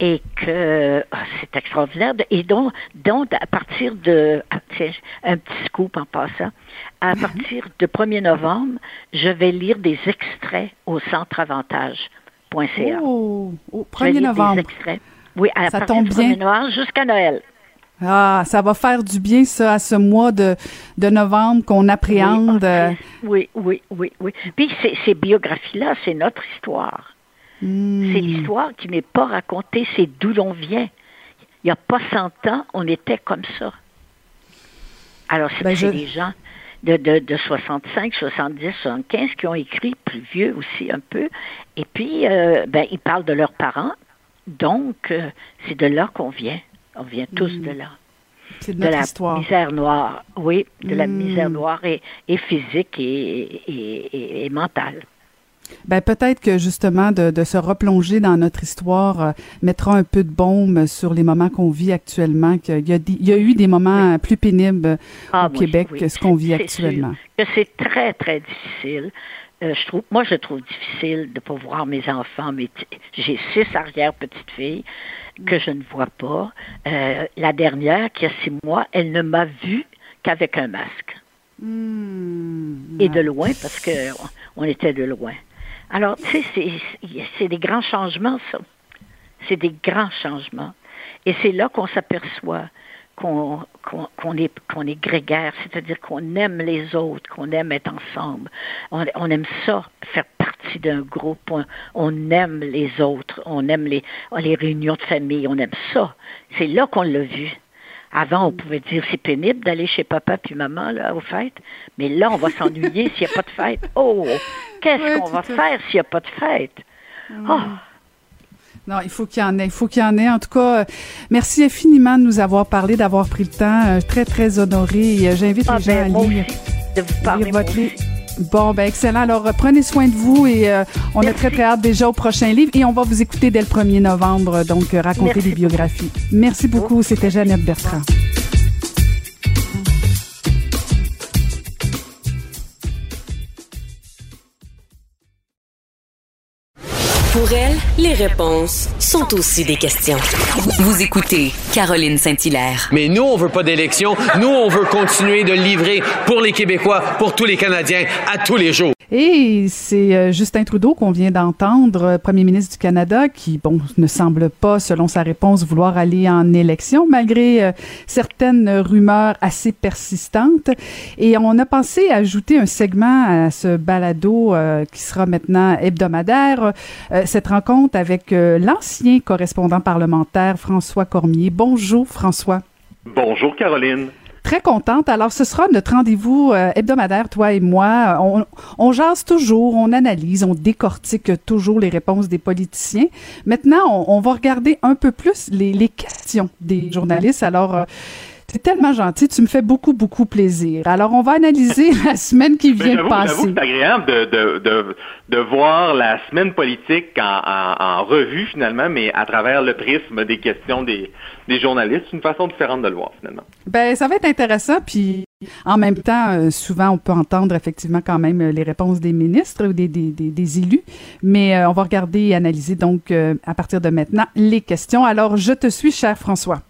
Speaker 6: et que ah, c'est extraordinaire. Et donc, donc, à partir de ah, un petit scoop en passant, à mhm. partir de 1er novembre, je vais lire des extraits au centre avantage.ca.
Speaker 1: Oh, au 1er novembre. Des extraits.
Speaker 6: Oui, à ça partir tombe du 1er novembre jusqu'à Noël.
Speaker 1: Ah, ça va faire du bien, ça, à ce mois de, de novembre qu'on appréhende.
Speaker 6: Oui, oui, oui, oui. Puis ces, biographies-là, c'est notre histoire. Hmm. C'est l'histoire qui n'est pas racontée, c'est d'où l'on vient. Il n'y a pas 100 ans, on était comme ça. Alors, c'est ben des gens de, de, de, 65, 70, 75 qui ont écrit, plus vieux aussi un peu. Et puis, euh, ben, ils parlent de leurs parents. Donc, euh, c'est de là qu'on vient. On vient tous de là.
Speaker 1: C'est de, la
Speaker 6: misère noire, oui, de la misère noire et, physique et, mentale.
Speaker 1: Ben peut-être que justement de, se replonger dans notre histoire euh, mettra un peu de baume sur les moments qu'on vit actuellement. Qu'il y, a il y a eu des moments plus pénibles ah, au Québec que ce qu'on vit actuellement.
Speaker 6: Que c'est très très difficile. Euh, je trouve, moi, je trouve difficile de pas voir mes enfants. Mais j'ai six arrière petites filles que je ne vois pas. Euh, la dernière, qui a six mois, elle ne m'a vu qu'avec un masque.
Speaker 1: Hmm.
Speaker 6: Et de loin, parce que on était de loin. Alors, tu sais, c'est des grands changements, ça. C'est des grands changements. Et c'est là qu'on s'aperçoit qu'on qu'on est, qu'on est grégaire, c'est-à-dire qu'on aime les autres, qu'on aime être ensemble. On, on aime ça, faire partie d'un groupe. On, aime les autres, on aime les, les réunions de famille, on aime ça. C'est là qu'on l'a vu. Avant, on pouvait dire c'est pénible d'aller chez papa puis maman là, aux fêtes, mais là, on va s'ennuyer s'il n'y a pas de fête. Oh, qu'est-ce qu'on va faire s'il n'y a pas de fête? Oh,
Speaker 1: non, il faut qu'il y en ait. Il faut qu'il y en ait. En tout cas, euh, merci infiniment de nous avoir parlé, d'avoir pris le temps. Euh, très, très honoré. Euh, j'invite ah, les gens ben, à lire,
Speaker 6: de vous parler votre livre.
Speaker 1: Bon, ben excellent. Alors, prenez soin de vous et on est très, très hâte déjà au prochain livre et on va vous écouter dès le 1er novembre, donc raconter des biographies. Merci beaucoup. C'était Jeannette Bertrand.
Speaker 2: Pour elle, les réponses sont aussi des questions. Vous écoutez Caroline Saint-Hilaire.
Speaker 7: Mais nous, on veut pas d'élection. Nous, on veut continuer de livrer pour les Québécois, pour tous les Canadiens, à tous les jours.
Speaker 1: Et c'est euh, Justin Trudeau qu'on vient d'entendre, euh, premier ministre du Canada, qui, bon, ne semble pas, selon sa réponse, vouloir aller en élection, malgré euh, certaines rumeurs assez persistantes. Et on a pensé ajouter un segment à ce balado qui sera maintenant hebdomadaire, cette rencontre avec l'ancien correspondant parlementaire François Cormier. Bonjour, François.
Speaker 8: Bonjour, Caroline.
Speaker 1: Très contente. Alors, ce sera notre rendez-vous euh, hebdomadaire, toi et moi. On, on jase toujours, on analyse, on décortique toujours les réponses des politiciens. Maintenant, on, on va regarder un peu plus les, les questions des journalistes. Alors, euh, c'est tellement gentil, tu me fais beaucoup, beaucoup plaisir. Alors, on va analyser la semaine qui vient de passer.
Speaker 8: C'est agréable de, de, de, de, voir la semaine politique en, en, en, revue, finalement, mais à travers le prisme des questions des, des journalistes. C'est une façon différente de le voir, finalement.
Speaker 1: Ben, ça va être intéressant, puis en même temps, euh, souvent, on peut entendre effectivement quand même les réponses des ministres ou des, des, des, des élus, mais euh, on va regarder et analyser donc euh, à partir de maintenant les questions. Alors, je te suis, cher François.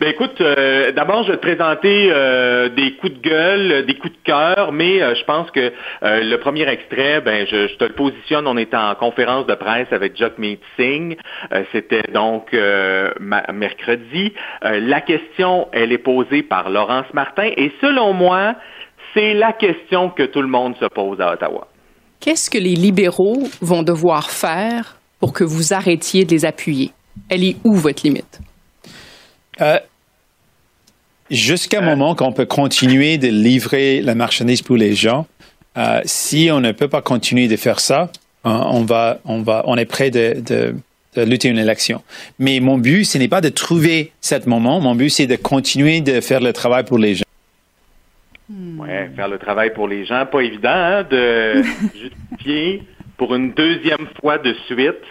Speaker 8: Ben écoute, euh, d'abord, je vais te présenter euh, des coups de gueule, des coups de cœur, mais euh, je pense que le premier extrait, ben je, je, te le positionne. On est en conférence de presse avec Jagmeet Singh. C'était donc mercredi. la question, elle est posée par Laurence Martin, et selon moi, c'est la question que tout le monde se pose à Ottawa.
Speaker 9: Qu'est-ce que les libéraux vont devoir faire pour que vous arrêtiez de les appuyer? Elle est où votre limite?
Speaker 10: Euh, Jusqu'à un moment qu'on peut continuer de livrer la marchandise pour les gens, euh, si on ne peut pas continuer de faire ça, on va, on va, on est prêt de, de, de lutter une élection. Mais mon but, ce n'est pas de trouver cet moment. Mon but, c'est de continuer de faire le travail pour les gens.
Speaker 8: Oui, faire le travail pour les gens, pas évident hein, de justifier pour une deuxième fois de suite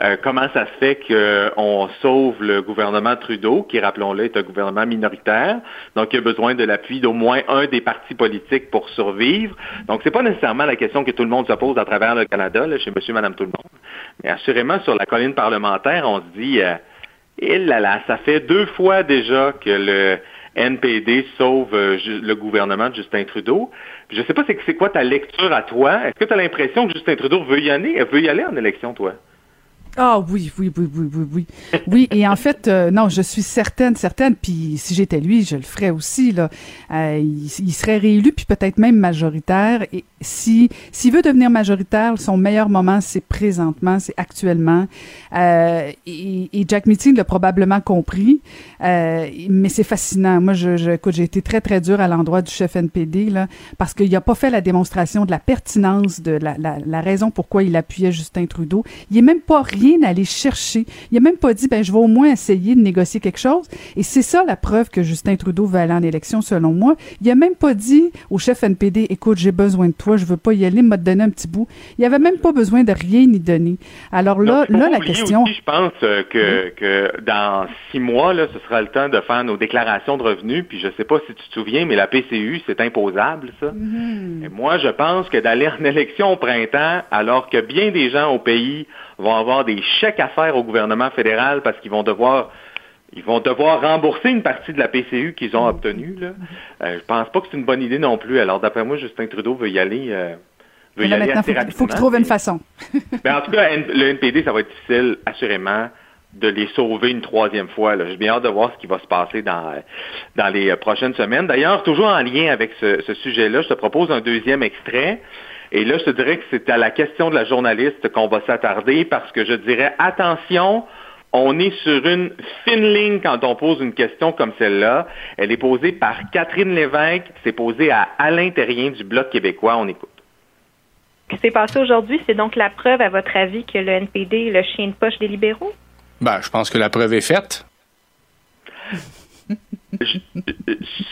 Speaker 8: euh, comment ça se fait qu'on sauve le gouvernement Trudeau, qui, rappelons-le, est un gouvernement minoritaire, donc il a besoin de l'appui d'au moins un des partis politiques pour survivre. Donc, c'est pas nécessairement la question que tout le monde se pose à travers le Canada, là, chez monsieur, madame, tout le monde. Mais assurément, sur la colline parlementaire, on se dit, euh, il là là, ça fait deux fois déjà que le NPD sauve euh, le gouvernement de Justin Trudeau. Je ne sais pas c'est quoi ta lecture à toi? Est-ce que tu as l'impression que Justin Trudeau veut y aller, veut y aller en élection, toi?
Speaker 1: Ah oui, oui, oui, oui, oui, oui. Oui, et en fait, euh, non, je suis certaine, certaine, puis si j'étais lui, je le ferais aussi, là. Euh, il, serait réélu, puis peut-être même majoritaire. Et si s'il veut devenir majoritaire, son meilleur moment, c'est présentement, c'est actuellement. Euh, et, Jack Meeting l'a probablement compris, mais c'est fascinant. Moi, je, écoute, j'ai été très, très dur à l'endroit du chef NPD, là, parce qu'il n'a pas fait la démonstration de la pertinence de la, la, la raison pourquoi il appuyait Justin Trudeau. Il n'est même pas rien aller chercher. Il a même pas dit, ben, je vais au moins essayer de négocier quelque chose. Et c'est ça la preuve que Justin Trudeau va aller en élection, selon moi. Il a même pas dit au chef NPD, écoute, j'ai besoin de toi, je veux pas y aller, m'a donné un petit bout. Il avait même pas besoin de rien y donner. Alors là, là, la question.
Speaker 8: Aussi, je pense euh, que, oui. que dans six mois, là, ce sera le temps de faire nos déclarations de revenus. Puis je sais pas si tu te souviens, mais la PCU, c'est imposable, ça. Mm -hmm. Et moi, je pense que d'aller en élection au printemps, alors que bien des gens au pays vont avoir des chèques à faire au gouvernement fédéral parce qu'ils vont devoir ils vont devoir rembourser une partie de la PCU qu'ils ont obtenue. Là. Euh, je pense pas que c'est une bonne idée non plus. Alors, d'après moi, Justin Trudeau veut y aller. Euh, veut y aller assez
Speaker 1: Il faut qu'il trouve une façon.
Speaker 8: Mais en tout cas, le NPD, ça va être difficile, assurément, de les sauver une troisième fois. J'ai bien hâte de voir ce qui va se passer dans, dans les prochaines semaines. D'ailleurs, toujours en lien avec ce, ce sujet-là, je te propose un deuxième extrait. Et là, je te dirais que c'est à la question de la journaliste qu'on va s'attarder parce que je dirais attention, on est sur une fine ligne quand on pose une question comme celle-là. Elle est posée par Catherine Lévesque, c'est posé à Alain Terrien du Bloc québécois. On écoute.
Speaker 11: Ce qui s'est passé aujourd'hui, c'est donc la preuve, à votre avis, que le NPD est le chien de poche des libéraux?
Speaker 12: Ben, je pense que la preuve est faite.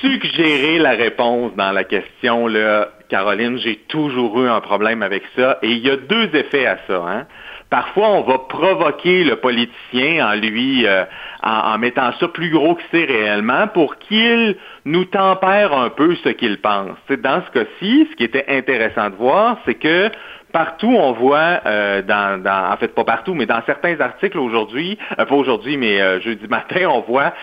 Speaker 8: Suggérer la réponse dans la question, là, Caroline, j'ai toujours eu un problème avec ça. Et il y a deux effets à ça. Hein. Parfois, on va provoquer le politicien en lui, euh, en, en, mettant ça plus gros que c'est réellement pour qu'il nous tempère un peu ce qu'il pense. Dans ce cas-ci, ce qui était intéressant de voir, c'est que partout, on voit, euh, dans, dans, en fait pas partout, mais dans certains articles aujourd'hui, euh, pas aujourd'hui, mais euh, jeudi matin, on voit,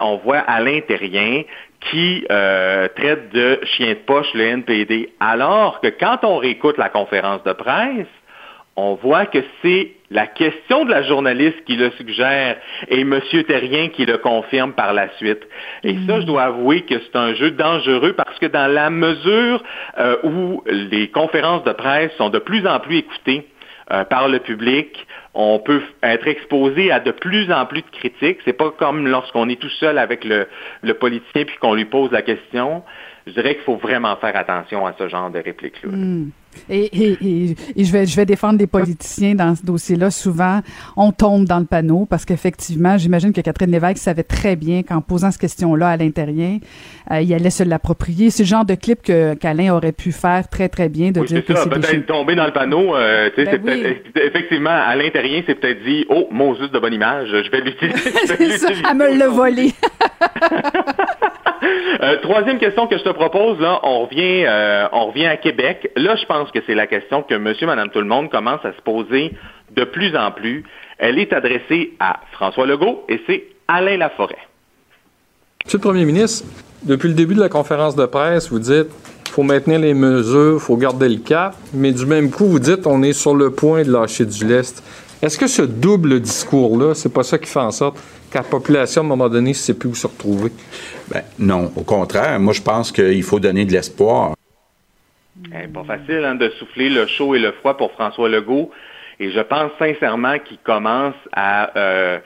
Speaker 8: on voit Alain Terrien qui traite de chien de poche le NPD, alors que quand on réécoute la conférence de presse, on voit que c'est la question de la journaliste qui le suggère et M. Terrien qui le confirme par la suite. Et mmh. ça, je dois avouer que c'est un jeu dangereux parce que dans la mesure euh, où les conférences de presse sont de plus en plus écoutées, euh, par le public. On peut être exposé à de plus en plus de critiques. C'est pas comme lorsqu'on est tout seul avec le, le politicien puis qu'on lui pose la question. Je dirais qu'il faut vraiment faire attention à ce genre de répliques-là.
Speaker 1: Hmm. Et, et, et, je, vais, je vais défendre les politiciens dans ce dossier-là. Souvent, on tombe dans le panneau parce qu'effectivement, j'imagine que Catherine Lévesque savait très bien qu'en posant cette question-là à l'intérieur, euh, il allait se l'approprier. C'est le genre de clip que qu'Alain aurait pu faire très, très bien, de
Speaker 8: oui,
Speaker 1: dire
Speaker 8: que
Speaker 1: c'est
Speaker 8: peut-être tomber dans le panneau. Euh,
Speaker 1: Ben
Speaker 8: oui. Effectivement, à l'intérieur, c'est peut-être dit, oh, Moses de bonne image, je vais l'utiliser.
Speaker 1: à me le voler.
Speaker 8: Euh, troisième question que je te propose, là, on revient, euh, on revient à Québec. Là, je pense que c'est la question que Monsieur, Madame, tout le monde commence à se poser de plus en plus. Elle est adressée à François Legault et c'est Alain Laforêt.
Speaker 13: Monsieur le Premier ministre, depuis le début de la conférence de presse, vous dites faut maintenir les mesures, faut garder le cap, mais du même coup, vous dites on est sur le point de lâcher du lest. Est-ce que ce double discours-là, c'est pas ça qui fait en sorte qu'à la population, à un moment donné, ne sait plus où se retrouver?
Speaker 14: Ben, non, au contraire. Moi, je pense qu'il faut donner de l'espoir.
Speaker 8: Eh, pas facile hein, de souffler le chaud et le froid pour François Legault. Et je pense sincèrement qu'il commence à... Euh,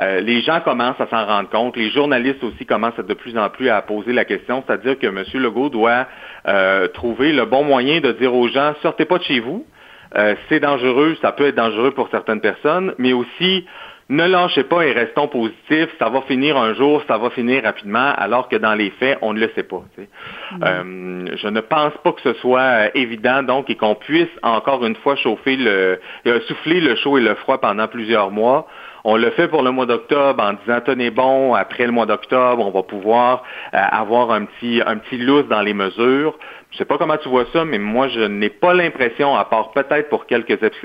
Speaker 8: euh, les gens commencent à s'en rendre compte. Les journalistes aussi commencent de plus en plus à poser la question. C'est-à-dire que M. Legault doit euh, trouver le bon moyen de dire aux gens, sortez pas de chez vous. Euh, c'est dangereux, ça peut être dangereux pour certaines personnes, mais aussi ne lâchez pas et restons positifs, ça va finir un jour, ça va finir rapidement, alors que dans les faits, on ne le sait pas. Mmh. Euh, je ne pense pas que ce soit évident, donc, et qu'on puisse encore une fois chauffer le, euh, souffler le chaud et le froid pendant plusieurs mois. On le fait pour le mois d'octobre en disant tenez bon, après le mois d'octobre, on va pouvoir euh, avoir un petit un petit lousse dans les mesures. Je sais pas comment tu vois ça, mais moi je n'ai pas l'impression, à part peut-être pour quelques ex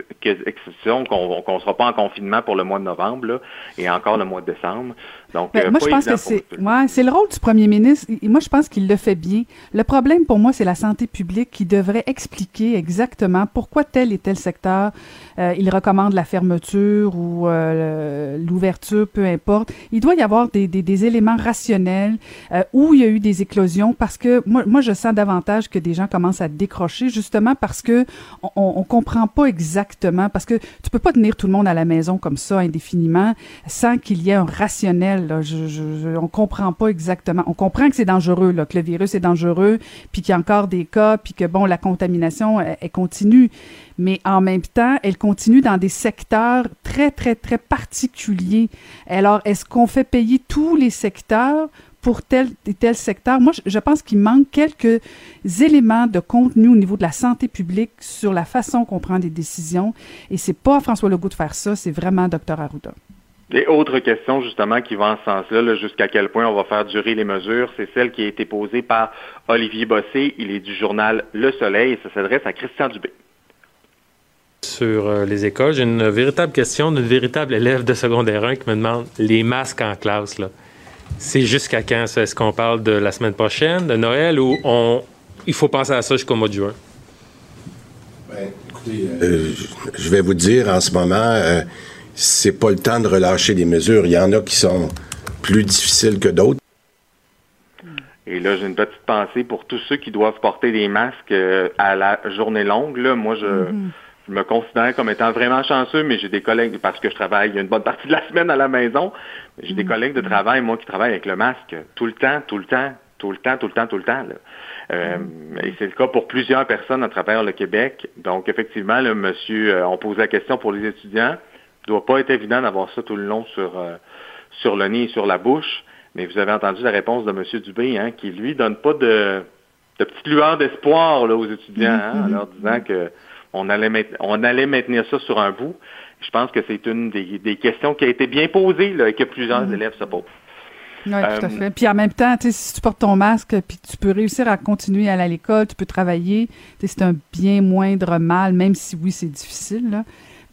Speaker 8: exceptions, qu'on ne sera pas en confinement pour le mois de novembre là, et encore le mois de décembre. Donc,
Speaker 1: ben, euh, moi, je pense que c'est ouais, le rôle du premier ministre. Et moi, je pense qu'il le fait bien. Le problème pour moi, c'est la santé publique qui devrait expliquer exactement pourquoi tel et tel secteur euh, il recommande la fermeture ou euh, l'ouverture, peu importe. Il doit y avoir des, des, des éléments rationnels euh, où il y a eu des éclosions parce que moi, moi, je sens davantage que des gens commencent à décrocher justement parce que on, comprend pas exactement parce que tu peux pas tenir tout le monde à la maison comme ça indéfiniment sans qu'il y ait un rationnel Là. Je, on comprend pas exactement. On comprend que c'est dangereux, là, que le virus est dangereux, puis qu'il y a encore des cas, puis que bon, la contamination, elle, elle, continue. Mais en même temps, elle continue dans des secteurs très, très, très particuliers. Alors, est-ce qu'on fait payer tous les secteurs pour tel et tel secteur. Moi, je pense qu'il manque quelques éléments de contenu au niveau de la santé publique sur la façon qu'on prend des décisions. Et c'est pas à François Legault de faire ça, c'est vraiment Dr Arruda.
Speaker 8: Et autre question justement qui va en ce sens-là, jusqu'à quel point on va faire durer les mesures, c'est celle qui a été posée par Olivier Bossé. Il est du journal Le Soleil et ça s'adresse à Christian Dubé.
Speaker 15: Sur euh, les écoles, j'ai une véritable question d'une véritable élève de secondaire 1 qui me demande les masques en classe. Là. C'est jusqu'à quand ça? Est-ce qu'on parle de la semaine prochaine, de Noël, ou on... il faut penser à ça jusqu'au mois de juin?
Speaker 16: Ben, écoutez, euh, je vais vous dire en ce moment, euh, c'est pas le temps de relâcher des mesures. Il y en a qui sont plus difficiles que d'autres.
Speaker 8: Et là, j'ai une petite pensée pour tous ceux qui doivent porter des masques euh, à la journée longue. Là, moi, je, mm -hmm. je me considère comme étant vraiment chanceux, mais j'ai des collègues, parce que je travaille une bonne partie de la semaine à la maison, j'ai mm des collègues de travail, moi, qui travaillent avec le masque tout le temps, tout le temps, tout le temps, tout le temps, tout le temps. Là. Euh, et c'est le cas pour plusieurs personnes à travers le Québec. Donc, effectivement, le monsieur, euh, on pose la question pour les étudiants. Il ne doit pas être évident d'avoir ça tout le long sur, euh, sur le nez et sur la bouche. Mais vous avez entendu la réponse de M. Dubé, hein, qui lui donne pas de, de petite lueur d'espoir aux étudiants, hein, en leur disant que on allait, on allait maintenir ça sur un bout. Je pense que c'est une des, des, questions qui a été bien posée là, et que plusieurs mmh. élèves se posent.
Speaker 1: Oui, euh, tout à fait. Puis en même temps, si tu portes ton masque, puis tu peux réussir à continuer à aller à l'école, tu peux travailler, c'est un bien moindre mal, même si oui, c'est difficile. Là.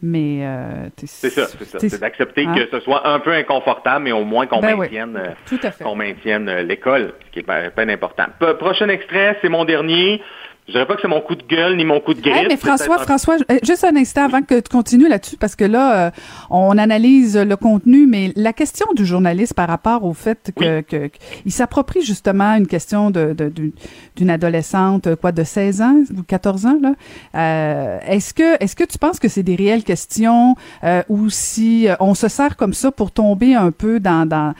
Speaker 1: Mais euh,
Speaker 8: c'est ça, c'est ça. C'est d'accepter hein? que ce soit un peu inconfortable, mais au moins qu'on
Speaker 1: ben
Speaker 8: maintienne,
Speaker 1: oui.
Speaker 8: qu'on maintienne l'école, ce qui est bien, bien important. Prochain extrait, c'est mon dernier. Je dirais pas que c'est mon coup de gueule ni mon coup de griffe.
Speaker 1: Hey, mais François, François, euh, juste un instant avant que tu continues là-dessus, parce que là, euh, on analyse le contenu, mais la question du journaliste par rapport au fait que, que- qu'il s'approprie justement une question de, de- d'une, d'une adolescente, quoi, de 16 ans ou 14 ans, là. Euh, est-ce que, est-ce que tu penses que c'est des réelles questions euh, ou si euh, on se sert comme ça pour tomber un peu dans, dans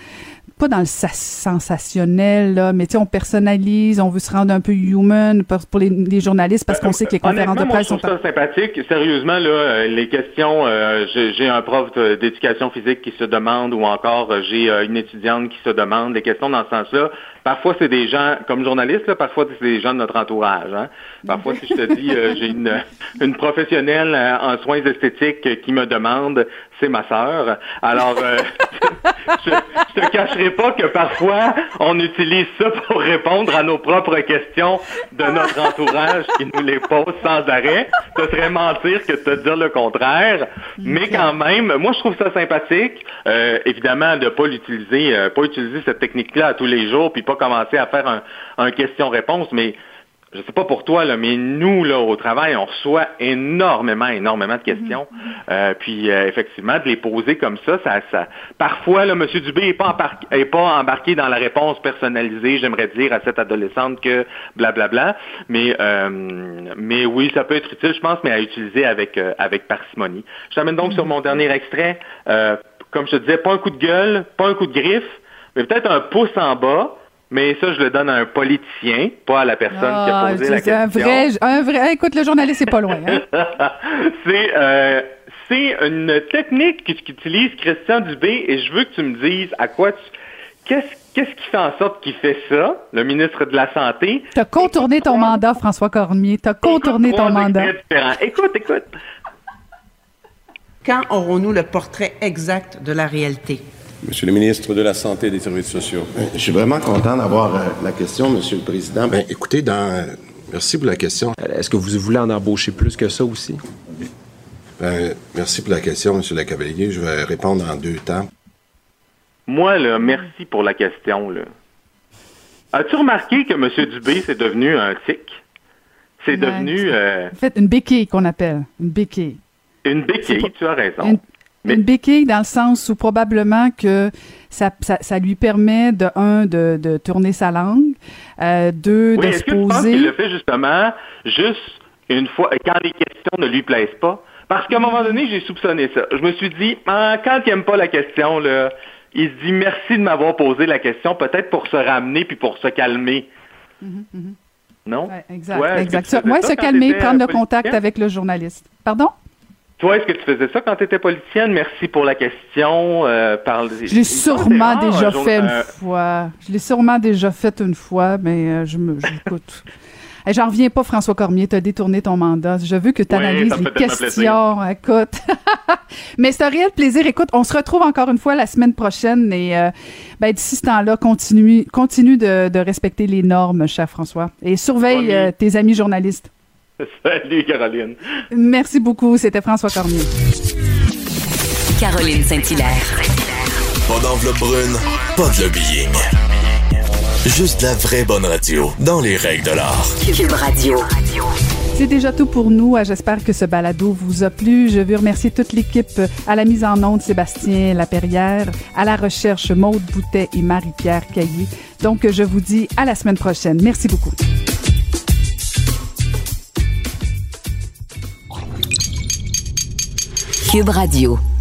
Speaker 1: pas dans le sa- sensationnel, là, mais tu sais, on personnalise, on veut se rendre un peu human pour, pour les, les journalistes parce qu'on sait que les conférences de
Speaker 8: moi,
Speaker 1: presse
Speaker 8: je
Speaker 1: sont
Speaker 8: trouve ça sympathique. Sérieusement, là, euh, les questions, euh, j'ai un prof d'éducation physique qui se demande, ou encore euh, j'ai une étudiante qui se demande, des questions dans ce sens-là. Parfois, c'est des gens, comme journaliste, là, parfois, c'est des gens de notre entourage. Hein. Parfois, si je te dis, euh, j'ai une, une professionnelle euh, en soins esthétiques qui me demande, c'est ma sœur. Alors, euh, je, je te cacherai pas que parfois, on utilise ça pour répondre à nos propres questions de notre entourage qui nous les pose sans arrêt. Ce serait mentir que de te dire le contraire. Mais quand même, moi, je trouve ça sympathique. Euh, évidemment, de pas l'utiliser, euh, pas utiliser cette technique-là à tous les jours, puis pas commencer à faire un, un question-réponse, mais je sais pas pour toi, là, mais nous, là, au travail, on reçoit énormément, énormément de questions. Euh, puis, euh, effectivement, de les poser comme ça, ça, ça... Parfois, là, M. Dubé n'est pas, embar- est pas embarqué dans la réponse personnalisée, j'aimerais dire, à cette adolescente que blablabla. Mais, euh, mais oui, ça peut être utile, je pense, mais à utiliser avec, avec parcimonie. Je t'amène donc sur mon dernier extrait. Comme je te disais, pas un coup de gueule, pas un coup de griffe, mais peut-être un pouce en bas. Mais ça, je le donne à un politicien, pas à la personne qui a
Speaker 1: Ah,
Speaker 8: posé la
Speaker 1: c'est un
Speaker 8: question.
Speaker 1: vrai, un vrai. Écoute, le journaliste c'est pas loin. hein.
Speaker 8: c'est euh, c'est une technique que- qu'utilise Christian Dubé et je veux que tu me dises à quoi tu qu'est-ce qu'est-ce qui fait en sorte qu'il fait ça, le ministre de la santé?
Speaker 1: T'as contourné ton mandat, François Cormier. T'as contourné ton mandat.
Speaker 8: Écoute, écoute.
Speaker 17: Quand aurons-nous le portrait exact de la réalité?
Speaker 16: Monsieur le ministre de la Santé et des Services sociaux. Je suis vraiment content d'avoir euh, la question, Monsieur le Président. Ben, écoutez, dans... euh, merci pour la question.
Speaker 18: Est-ce que vous voulez en embaucher plus que ça aussi?
Speaker 16: Ben, merci pour la question, Monsieur le Cavalier. Je vais répondre en deux temps.
Speaker 8: Moi, là, merci pour la question. Là. As-tu remarqué que M. Dubé, c'est devenu un tic? C'est
Speaker 1: Ouais,
Speaker 8: devenu euh,
Speaker 1: En fait, une béquille qu'on appelle. Une béquille.
Speaker 8: une béquille, tu as raison.
Speaker 1: Une, une béquille dans le sens où probablement que ça, ça, ça lui permet de un de, de tourner sa langue, euh, deux
Speaker 8: Oui,
Speaker 1: de se poser.
Speaker 8: le fait justement juste une fois, quand les questions ne lui plaisent pas? Parce qu'à un moment donné, j'ai soupçonné ça. Je me suis dit, ah, quand il n'aime pas la question, là, il se dit merci de m'avoir posé la question, peut-être pour se ramener puis pour se calmer.
Speaker 1: Mhm, mhm.
Speaker 8: Non?
Speaker 1: Exact,
Speaker 8: Ouais,
Speaker 1: exact. ouais, se calmer, prendre le contact avec le journaliste. Pardon?
Speaker 8: Toi, est-ce que tu faisais ça quand tu étais politicienne? Merci pour la question. Euh.
Speaker 1: Je l'ai sûrement déjà fait une
Speaker 8: Euh,
Speaker 1: fois. Je l'ai sûrement déjà fait une fois, mais euh, je me j'écoute. Hey, J'en reviens pas, François Cormier, tu as détourné ton mandat. Je veux que tu analyses
Speaker 8: me
Speaker 1: les questions. Écoute. mais c'est un réel plaisir. Écoute, on se retrouve encore une fois la semaine prochaine et euh, ben, d'ici ce temps-là, continue, continue de, de respecter les normes, cher François. Et surveille euh, tes amis journalistes.
Speaker 8: Salut, Caroline.
Speaker 1: Merci beaucoup. C'était François Cormier.
Speaker 2: Caroline Saint-Hilaire.
Speaker 3: Pas d'enveloppe brune, pas de lobbying. Juste la vraie bonne radio, dans les règles de l'art.
Speaker 2: Cube Radio.
Speaker 1: C'est déjà tout pour nous. Euh, J'espère que ce balado vous a plu. Je veux remercier toute l'équipe à la mise en onde Sébastien Laperrière, à la recherche Maude Boutet et Marie-Pierre Caillé. Donc, je vous dis à la semaine prochaine. Merci beaucoup.
Speaker 2: Cube Radio.